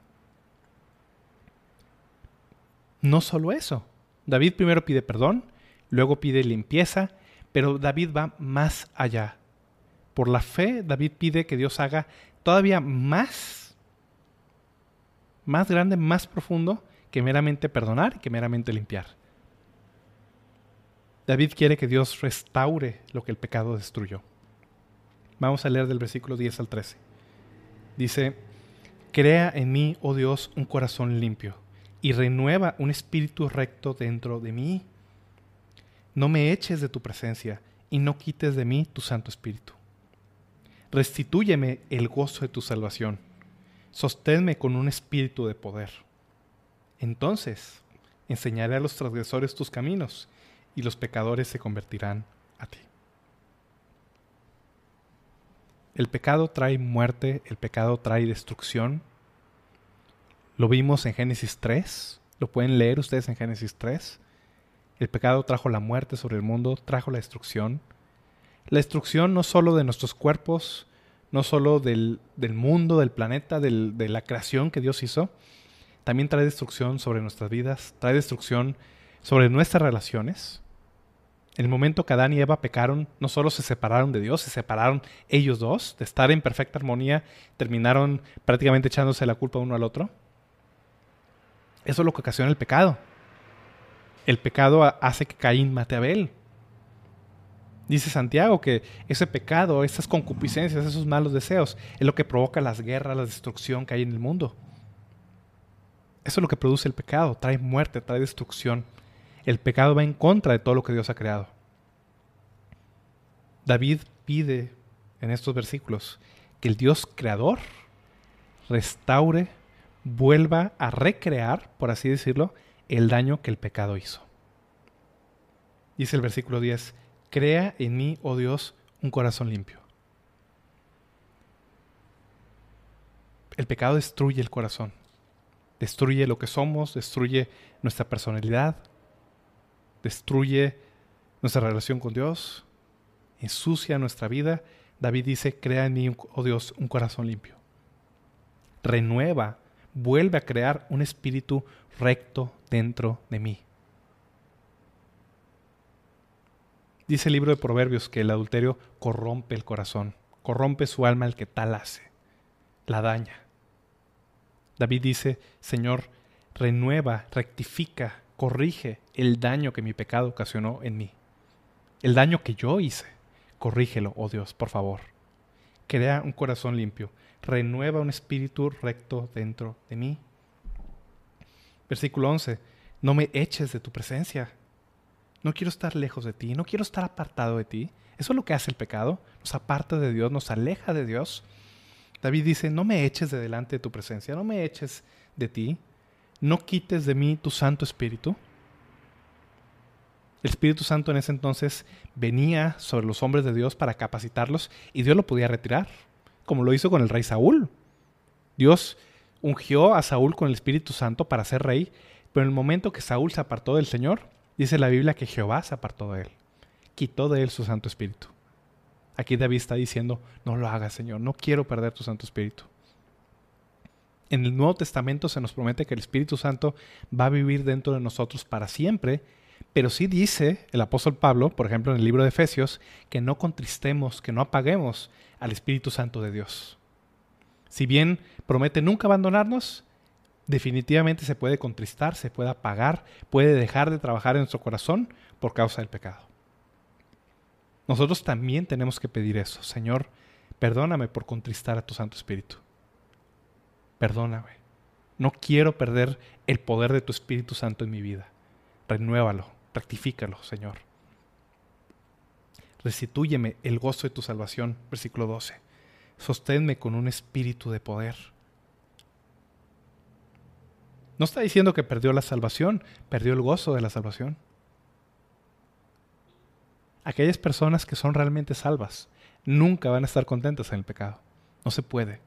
No solo eso. David primero pide perdón, luego pide limpieza, pero David va más allá. Por la fe, David pide que Dios haga todavía más, más grande, más profundo que meramente perdonar que meramente limpiar. David quiere que Dios restaure lo que el pecado destruyó. Vamos a leer del versículo 10 al 13. Dice, Crea en mí, oh Dios, un corazón limpio, y renueva un espíritu recto dentro de mí. No me eches de tu presencia, y no quites de mí tu Santo Espíritu. Restitúyeme el gozo de tu salvación. Sosténme con un espíritu de poder. Entonces enseñaré a los transgresores tus caminos, y los pecadores se convertirán a ti. El pecado trae muerte, el pecado trae destrucción. Lo vimos en Génesis 3, lo pueden leer ustedes en Génesis 3. El pecado trajo la muerte sobre el mundo, trajo la destrucción. La destrucción no solo de nuestros cuerpos, no solo del, mundo, del planeta, de la creación que Dios hizo, también trae destrucción sobre nuestras vidas, trae destrucción sobre nuestras relaciones. En el momento que Adán y Eva pecaron, no solo se separaron de Dios, se separaron ellos dos, de estar en perfecta armonía, terminaron prácticamente echándose la culpa uno al otro. Eso es lo que ocasiona el pecado. El pecado hace que Caín mate a Abel. Dice Santiago que ese pecado, esas concupiscencias, esos malos deseos, es lo que provoca las guerras, la destrucción que hay en el mundo. Eso es lo que produce el pecado, trae muerte, trae destrucción el pecado va en contra de todo lo que Dios ha creado. David pide en estos versículos que el Dios creador restaure, vuelva a recrear, por así decirlo, el daño que el pecado hizo. Dice el versículo 10, crea en mí, oh Dios, un corazón limpio. El pecado destruye el corazón, destruye lo que somos, destruye nuestra personalidad, destruye nuestra relación con Dios, ensucia nuestra vida. David dice, crea en mí, oh Dios, un corazón limpio. Renueva, vuelve a crear un espíritu recto dentro de mí. Dice el libro de Proverbios que el adulterio corrompe el corazón, corrompe su alma el que tal hace, la daña. David dice, Señor, renueva, rectifica, corrige el daño que mi pecado ocasionó en mí. El daño que yo hice. Corrígelo, oh Dios, por favor. Crea un corazón limpio. Renueva un espíritu recto dentro de mí. Versículo 11. No me eches de tu presencia. No quiero estar lejos de ti. No quiero estar apartado de ti. Eso es lo que hace el pecado. Nos aparta de Dios, nos aleja de Dios. David dice, no me eches de delante de tu presencia. No me eches de ti no quites de mí tu Santo Espíritu. El Espíritu Santo en ese entonces venía sobre los hombres de Dios para capacitarlos y Dios lo podía retirar, como lo hizo con el rey Saúl. Dios ungió a Saúl con el Espíritu Santo para ser rey, pero en el momento que Saúl se apartó del Señor, dice la Biblia que Jehová se apartó de él, quitó de él su Santo Espíritu. Aquí David está diciendo, no lo hagas, Señor, no quiero perder tu Santo Espíritu. En el Nuevo Testamento se nos promete que el Espíritu Santo va a vivir dentro de nosotros para siempre pero sí dice el apóstol Pablo, por ejemplo en el libro de Efesios, que no contristemos, que no apaguemos al Espíritu Santo de Dios. Si bien promete nunca abandonarnos, definitivamente se puede contristar, se puede apagar, puede dejar de trabajar en nuestro corazón por causa del pecado. Nosotros también tenemos que pedir eso. Señor, perdóname por contristar a tu Santo Espíritu. Perdóname. No quiero perder el poder de tu Espíritu Santo en mi vida. Renuévalo rectifícalo, Señor. Restitúyeme el gozo de tu salvación, versículo 12. Sosténme con un espíritu de poder. No está diciendo que perdió la salvación, perdió el gozo de la salvación. Aquellas personas que son realmente salvas nunca van a estar contentas en el pecado. No se puede.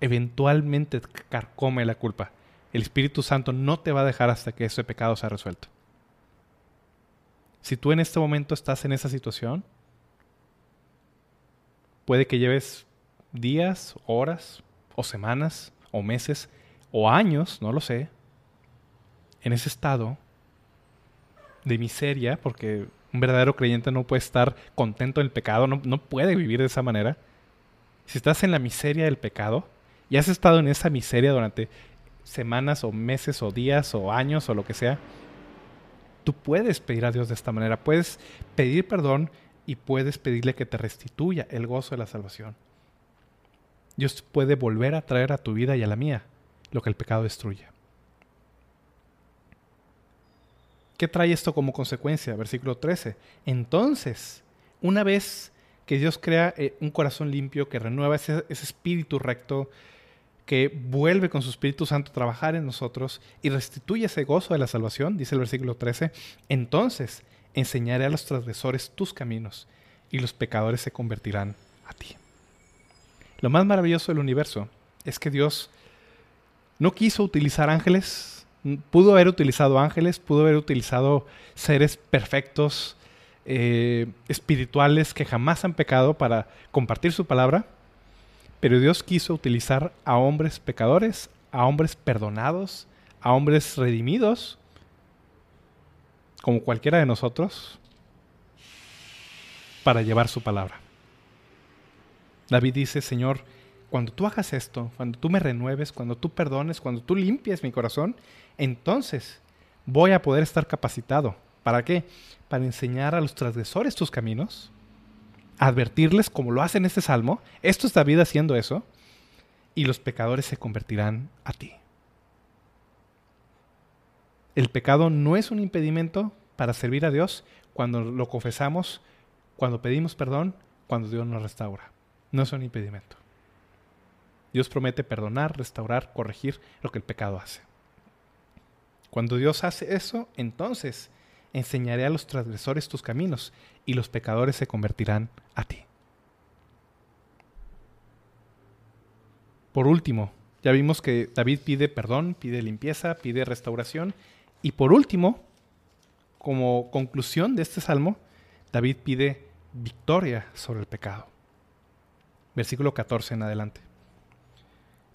Eventualmente carcome la culpa. El Espíritu Santo no te va a dejar hasta que ese pecado sea resuelto. Si tú en este momento estás en esa situación, puede que lleves días, horas, o semanas, o meses, o años, no lo sé, en ese estado de miseria, porque un verdadero creyente no puede estar contento en el pecado, no, no, puede vivir de esa manera. Si estás en la miseria del pecado y has estado en esa miseria durante semanas o meses o días o años o lo que sea, tú puedes pedir a Dios de esta manera, puedes pedir perdón y puedes pedirle que te restituya el gozo de la salvación. Dios puede volver a traer a tu vida y a la mía lo que el pecado destruye. ¿Qué trae esto como consecuencia? Versículo 13. Entonces, una vez que Dios crea eh, un corazón limpio, que renueva ese, ese espíritu recto, que vuelve con su Espíritu Santo a trabajar en nosotros y restituye ese gozo de la salvación, dice el versículo 13, entonces enseñaré a los transgresores tus caminos y los pecadores se convertirán a ti. Lo más maravilloso del universo es que Dios no quiso utilizar ángeles, pudo haber utilizado ángeles, pudo haber utilizado seres perfectos, eh, espirituales que jamás han pecado para compartir su palabra, pero Dios quiso utilizar a hombres pecadores, a hombres perdonados, a hombres redimidos, como cualquiera de nosotros, para llevar su palabra. David dice, Señor, cuando tú hagas esto, cuando tú me renueves, cuando tú perdones, cuando tú limpies mi corazón, entonces voy a poder estar capacitado. ¿Para qué? Para enseñar a los transgresores tus caminos advertirles como lo hace en este salmo, esto es David haciendo eso, y los pecadores se convertirán a ti. El pecado no es un impedimento para servir a Dios cuando lo confesamos, cuando pedimos perdón, cuando Dios nos restaura. No es un impedimento. Dios promete perdonar, restaurar, corregir lo que el pecado hace. Cuando Dios hace eso, entonces enseñaré a los transgresores tus caminos y los pecadores se convertirán a ti. Por último, ya vimos que David pide perdón, pide limpieza, pide restauración. Y por último, como conclusión de este salmo, David pide victoria sobre el pecado. Versículo 14 en adelante.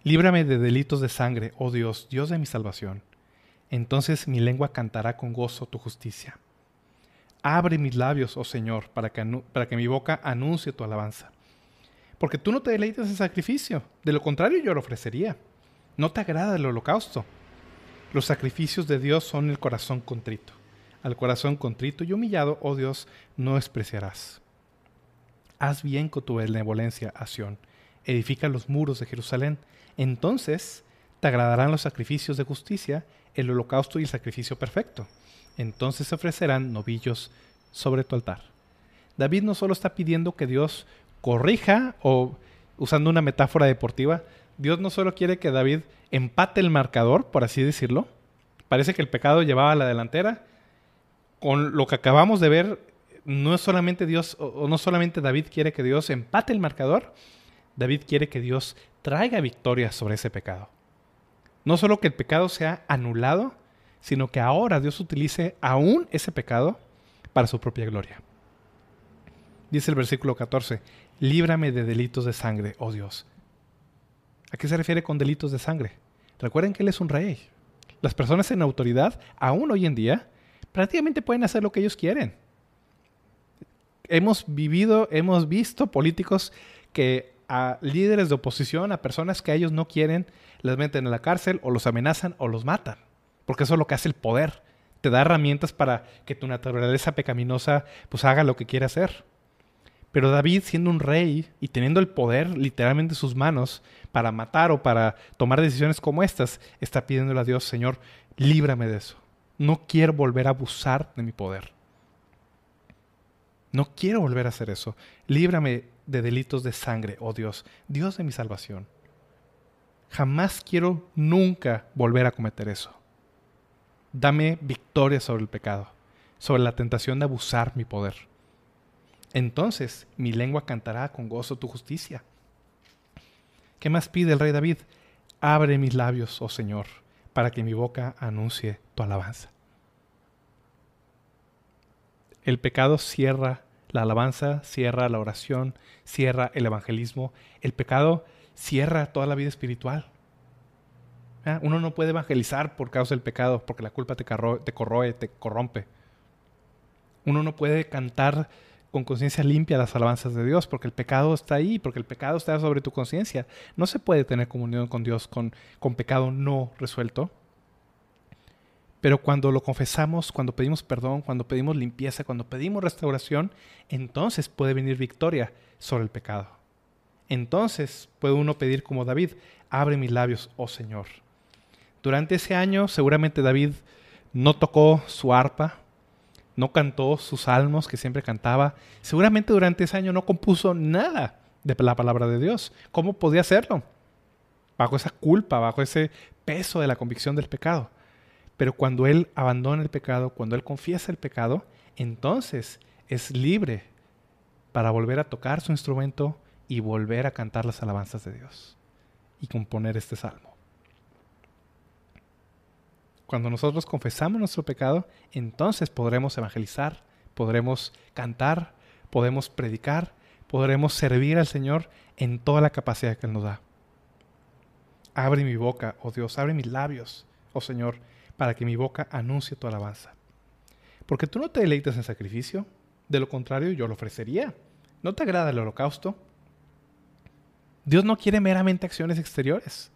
Líbrame de delitos de sangre, oh Dios, Dios de mi salvación. Entonces mi lengua cantará con gozo tu justicia. Abre mis labios, oh Señor, para que, para que mi boca anuncie tu alabanza. Porque tú no te deleitas en sacrificio, de lo contrario yo lo ofrecería. No te agrada el holocausto. Los sacrificios de Dios son el corazón contrito. Al corazón contrito y humillado, oh Dios, no despreciarás. Haz bien con tu benevolencia a Sión. Edifica los muros de Jerusalén. Entonces te agradarán los sacrificios de justicia, el holocausto y el sacrificio perfecto entonces se ofrecerán novillos sobre tu altar. David no solo está pidiendo que Dios corrija, o usando una metáfora deportiva, Dios no solo quiere que David empate el marcador, por así decirlo. Parece que el pecado llevaba a la delantera. con lo que acabamos de ver, no es solamente Dios, o no solamente David quiere que Dios empate el marcador, David quiere que Dios traiga victoria sobre ese pecado. No solo que el pecado sea anulado, sino que ahora Dios utilice aún ese pecado para su propia gloria. Dice el versículo 14, líbrame de delitos de sangre, oh Dios. ¿A qué se refiere con delitos de sangre? Recuerden que Él es un rey. Las personas en autoridad, aún hoy en día, prácticamente pueden hacer lo que ellos quieren. Hemos vivido, hemos visto políticos que a líderes de oposición, a personas que ellos no quieren, les meten en la cárcel o los amenazan o los matan. Porque eso es lo que hace el poder. Te da herramientas para que tu naturaleza pecaminosa pues haga lo que quiere hacer. Pero David, siendo un rey y teniendo el poder literalmente en sus manos para matar o para tomar decisiones como estas, está pidiéndole a Dios, Señor, líbrame de eso. No quiero volver a abusar de mi poder. No quiero volver a hacer eso. Líbrame de delitos de sangre, oh Dios, Dios de mi salvación. Jamás quiero nunca volver a cometer eso. Dame victoria sobre el pecado, sobre la tentación de abusar mi poder. Entonces mi lengua cantará con gozo tu justicia. ¿Qué más pide el rey David? Abre mis labios, oh Señor, para que mi boca anuncie tu alabanza. El pecado cierra la alabanza, cierra la oración, cierra el evangelismo. El pecado cierra toda la vida espiritual. ¿Ah? Uno no puede evangelizar por causa del pecado, porque la culpa te, te corroe, te corrompe. Uno no puede cantar con conciencia limpia las alabanzas de Dios, porque el pecado está ahí, porque el pecado está sobre tu conciencia. No se puede tener comunión con Dios con, con pecado no resuelto. Pero cuando lo confesamos, cuando pedimos perdón, cuando pedimos limpieza, cuando pedimos restauración, entonces puede venir victoria sobre el pecado. Entonces puede uno pedir como David, abre mis labios, oh Señor. Durante ese año seguramente David no tocó su arpa, no cantó sus salmos que siempre cantaba. Seguramente durante ese año no compuso nada de la palabra de Dios. ¿Cómo podía hacerlo? Bajo esa culpa, bajo ese peso de la convicción del pecado. Pero cuando él abandona el pecado, cuando él confiesa el pecado, entonces es libre para volver a tocar su instrumento y volver a cantar las alabanzas de Dios y componer este salmo. Cuando nosotros confesamos nuestro pecado, entonces podremos evangelizar, podremos cantar, podemos predicar, podremos servir al Señor en toda la capacidad que Él nos da. Abre mi boca, oh Dios, abre mis labios, oh Señor, para que mi boca anuncie tu alabanza. Porque tú no te deleitas en sacrificio, de lo contrario yo lo ofrecería. ¿No te agrada el holocausto? Dios no quiere meramente acciones exteriores.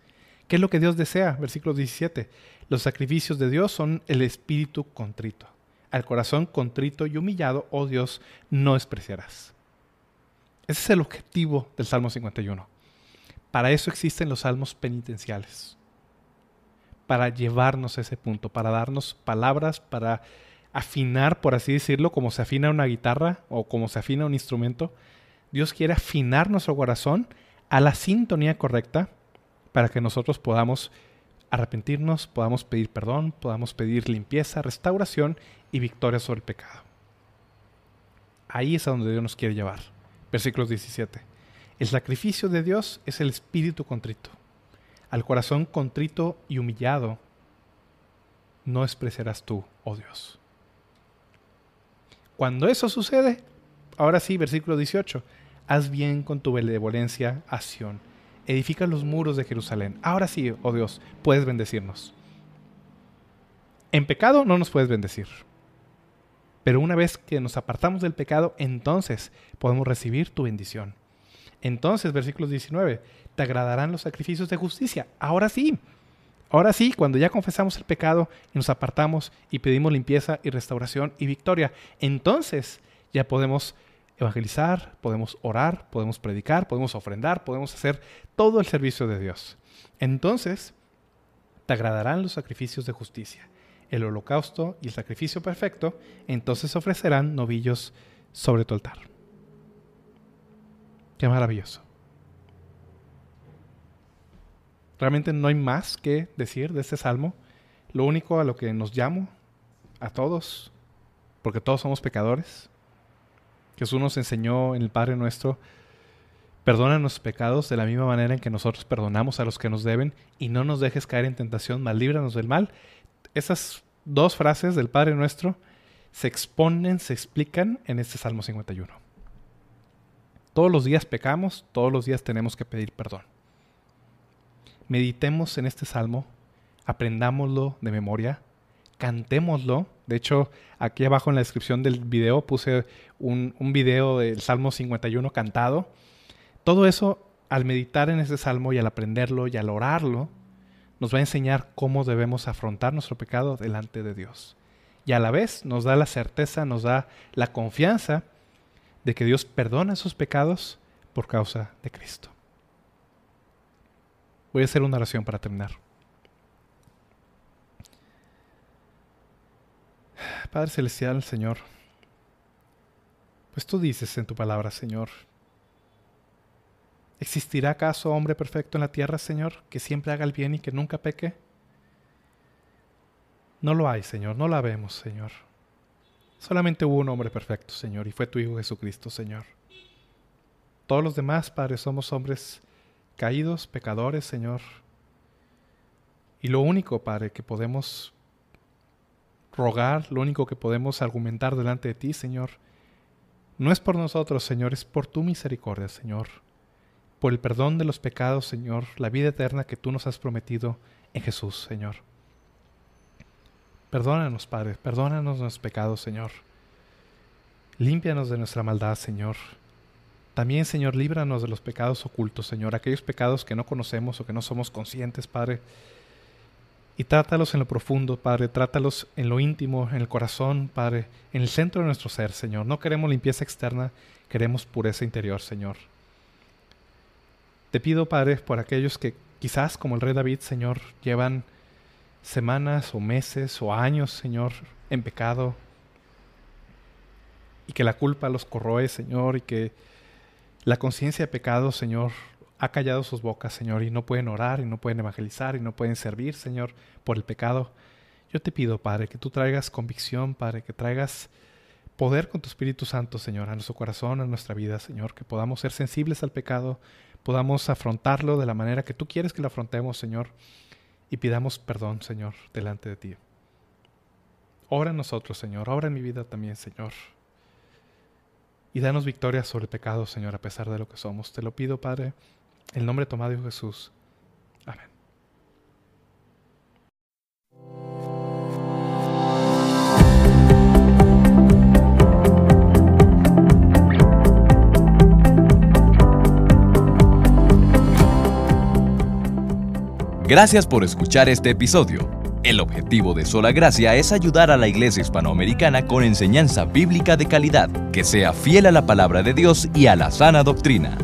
¿Qué es lo que Dios desea? Versículo 17. Los sacrificios de Dios son el espíritu contrito. Al corazón contrito y humillado, oh Dios, no despreciarás. Ese es el objetivo del Salmo 51. Para eso existen los salmos penitenciales para llevarnos a ese punto, para darnos palabras, para afinar, por así decirlo, como se afina una guitarra o como se afina un instrumento. Dios quiere afinar nuestro corazón a la sintonía correcta para que nosotros podamos arrepentirnos, podamos pedir perdón, podamos pedir limpieza, restauración y victoria sobre el pecado. Ahí es a donde Dios nos quiere llevar. Versículo 17. El sacrificio de Dios es el espíritu contrito. Al corazón contrito y humillado, no despreciarás tú, oh Dios. Cuando eso sucede, ahora sí, versículo 18, haz bien con tu benevolencia a edifica los muros de Jerusalén. Ahora sí, oh Dios, puedes bendecirnos. En pecado no nos puedes bendecir. Pero una vez que nos apartamos del pecado, entonces podemos recibir tu bendición. Entonces, versículo 19, te agradarán los sacrificios de justicia. Ahora sí, ahora sí, cuando ya confesamos el pecado y nos apartamos y pedimos limpieza y restauración y victoria, entonces ya podemos evangelizar, podemos orar, podemos predicar, podemos ofrendar, podemos hacer todo el servicio de Dios. Entonces, te agradarán los sacrificios de justicia, el holocausto y el sacrificio perfecto, entonces ofrecerán novillos sobre tu altar. Qué maravilloso. Realmente no hay más que decir de este salmo. Lo único a lo que nos llamo a todos porque todos somos pecadores. Jesús nos enseñó en el Padre nuestro, perdona nuestros pecados de la misma manera en que nosotros perdonamos a los que nos deben y no nos dejes caer en tentación, mal líbranos del mal. Esas dos frases del Padre nuestro se exponen, se explican en este Salmo 51. Todos los días pecamos, todos los días tenemos que pedir perdón. Meditemos en este salmo, aprendámoslo de memoria, cantémoslo. De hecho, aquí abajo en la descripción del video puse un, video del Salmo 51 cantado. Todo eso, al meditar en este salmo y al aprenderlo y al orarlo, nos va a enseñar cómo debemos afrontar nuestro pecado delante de Dios. Y a la vez nos da la certeza, nos da la confianza de que Dios perdona esos pecados por causa de Cristo. Voy a hacer una oración para terminar. Padre Celestial, Señor, pues tú dices en tu palabra, Señor, ¿existirá acaso hombre perfecto en la tierra, Señor, que siempre haga el bien y que nunca peque? No lo hay, Señor, no la vemos, Señor. Solamente hubo un hombre perfecto, Señor, y fue tu Hijo Jesucristo, Señor. Todos los demás, Padre, somos hombres caídos, pecadores, Señor. Y lo único, Padre, que podemos rogar, lo único que podemos argumentar delante de ti, Señor, no es por nosotros, Señor, es por tu misericordia, Señor, por el perdón de los pecados, Señor, la vida eterna que tú nos has prometido en Jesús, Señor. Perdónanos, Padre, perdónanos nuestros pecados, Señor. Límpianos de nuestra maldad, Señor. También, Señor, líbranos de los pecados ocultos, Señor, aquellos pecados que no conocemos o que no somos conscientes, Padre. Y trátalos en lo profundo, Padre, trátalos en lo íntimo, en el corazón, Padre, en el centro de nuestro ser, Señor. No queremos limpieza externa, queremos pureza interior, Señor. Te pido, Padre, por aquellos que quizás, como el rey David, Señor, llevan semanas o meses o años, Señor, en pecado, y que la culpa los corroe, Señor, y que la conciencia de pecado, Señor, ha callado sus bocas, Señor, y no pueden orar, y no pueden evangelizar, y no pueden servir, Señor, por el pecado. Yo te pido, Padre, que tú traigas convicción, Padre, que traigas poder con tu Espíritu Santo, Señor, a nuestro corazón, a nuestra vida, Señor, que podamos ser sensibles al pecado, podamos afrontarlo de la manera que tú quieres que lo afrontemos, Señor, y pidamos perdón, Señor, delante de ti. Obra en nosotros, Señor, obra en mi vida también, Señor. Y danos victoria sobre el pecado, Señor, a pesar de lo que somos. Te lo pido, Padre, el nombre tomado de Jesús. Amén. Gracias por escuchar este episodio. El objetivo de Sola Gracia es ayudar a la iglesia hispanoamericana con enseñanza bíblica de calidad, que sea fiel a la palabra de Dios y a la sana doctrina.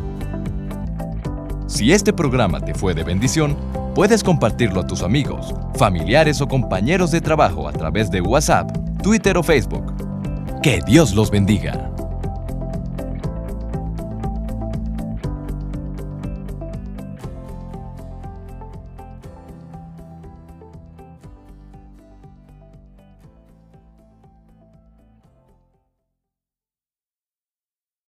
Si este programa te fue de bendición, puedes compartirlo a tus amigos, familiares o compañeros de trabajo a través de WhatsApp, Twitter o Facebook. Que Dios los bendiga.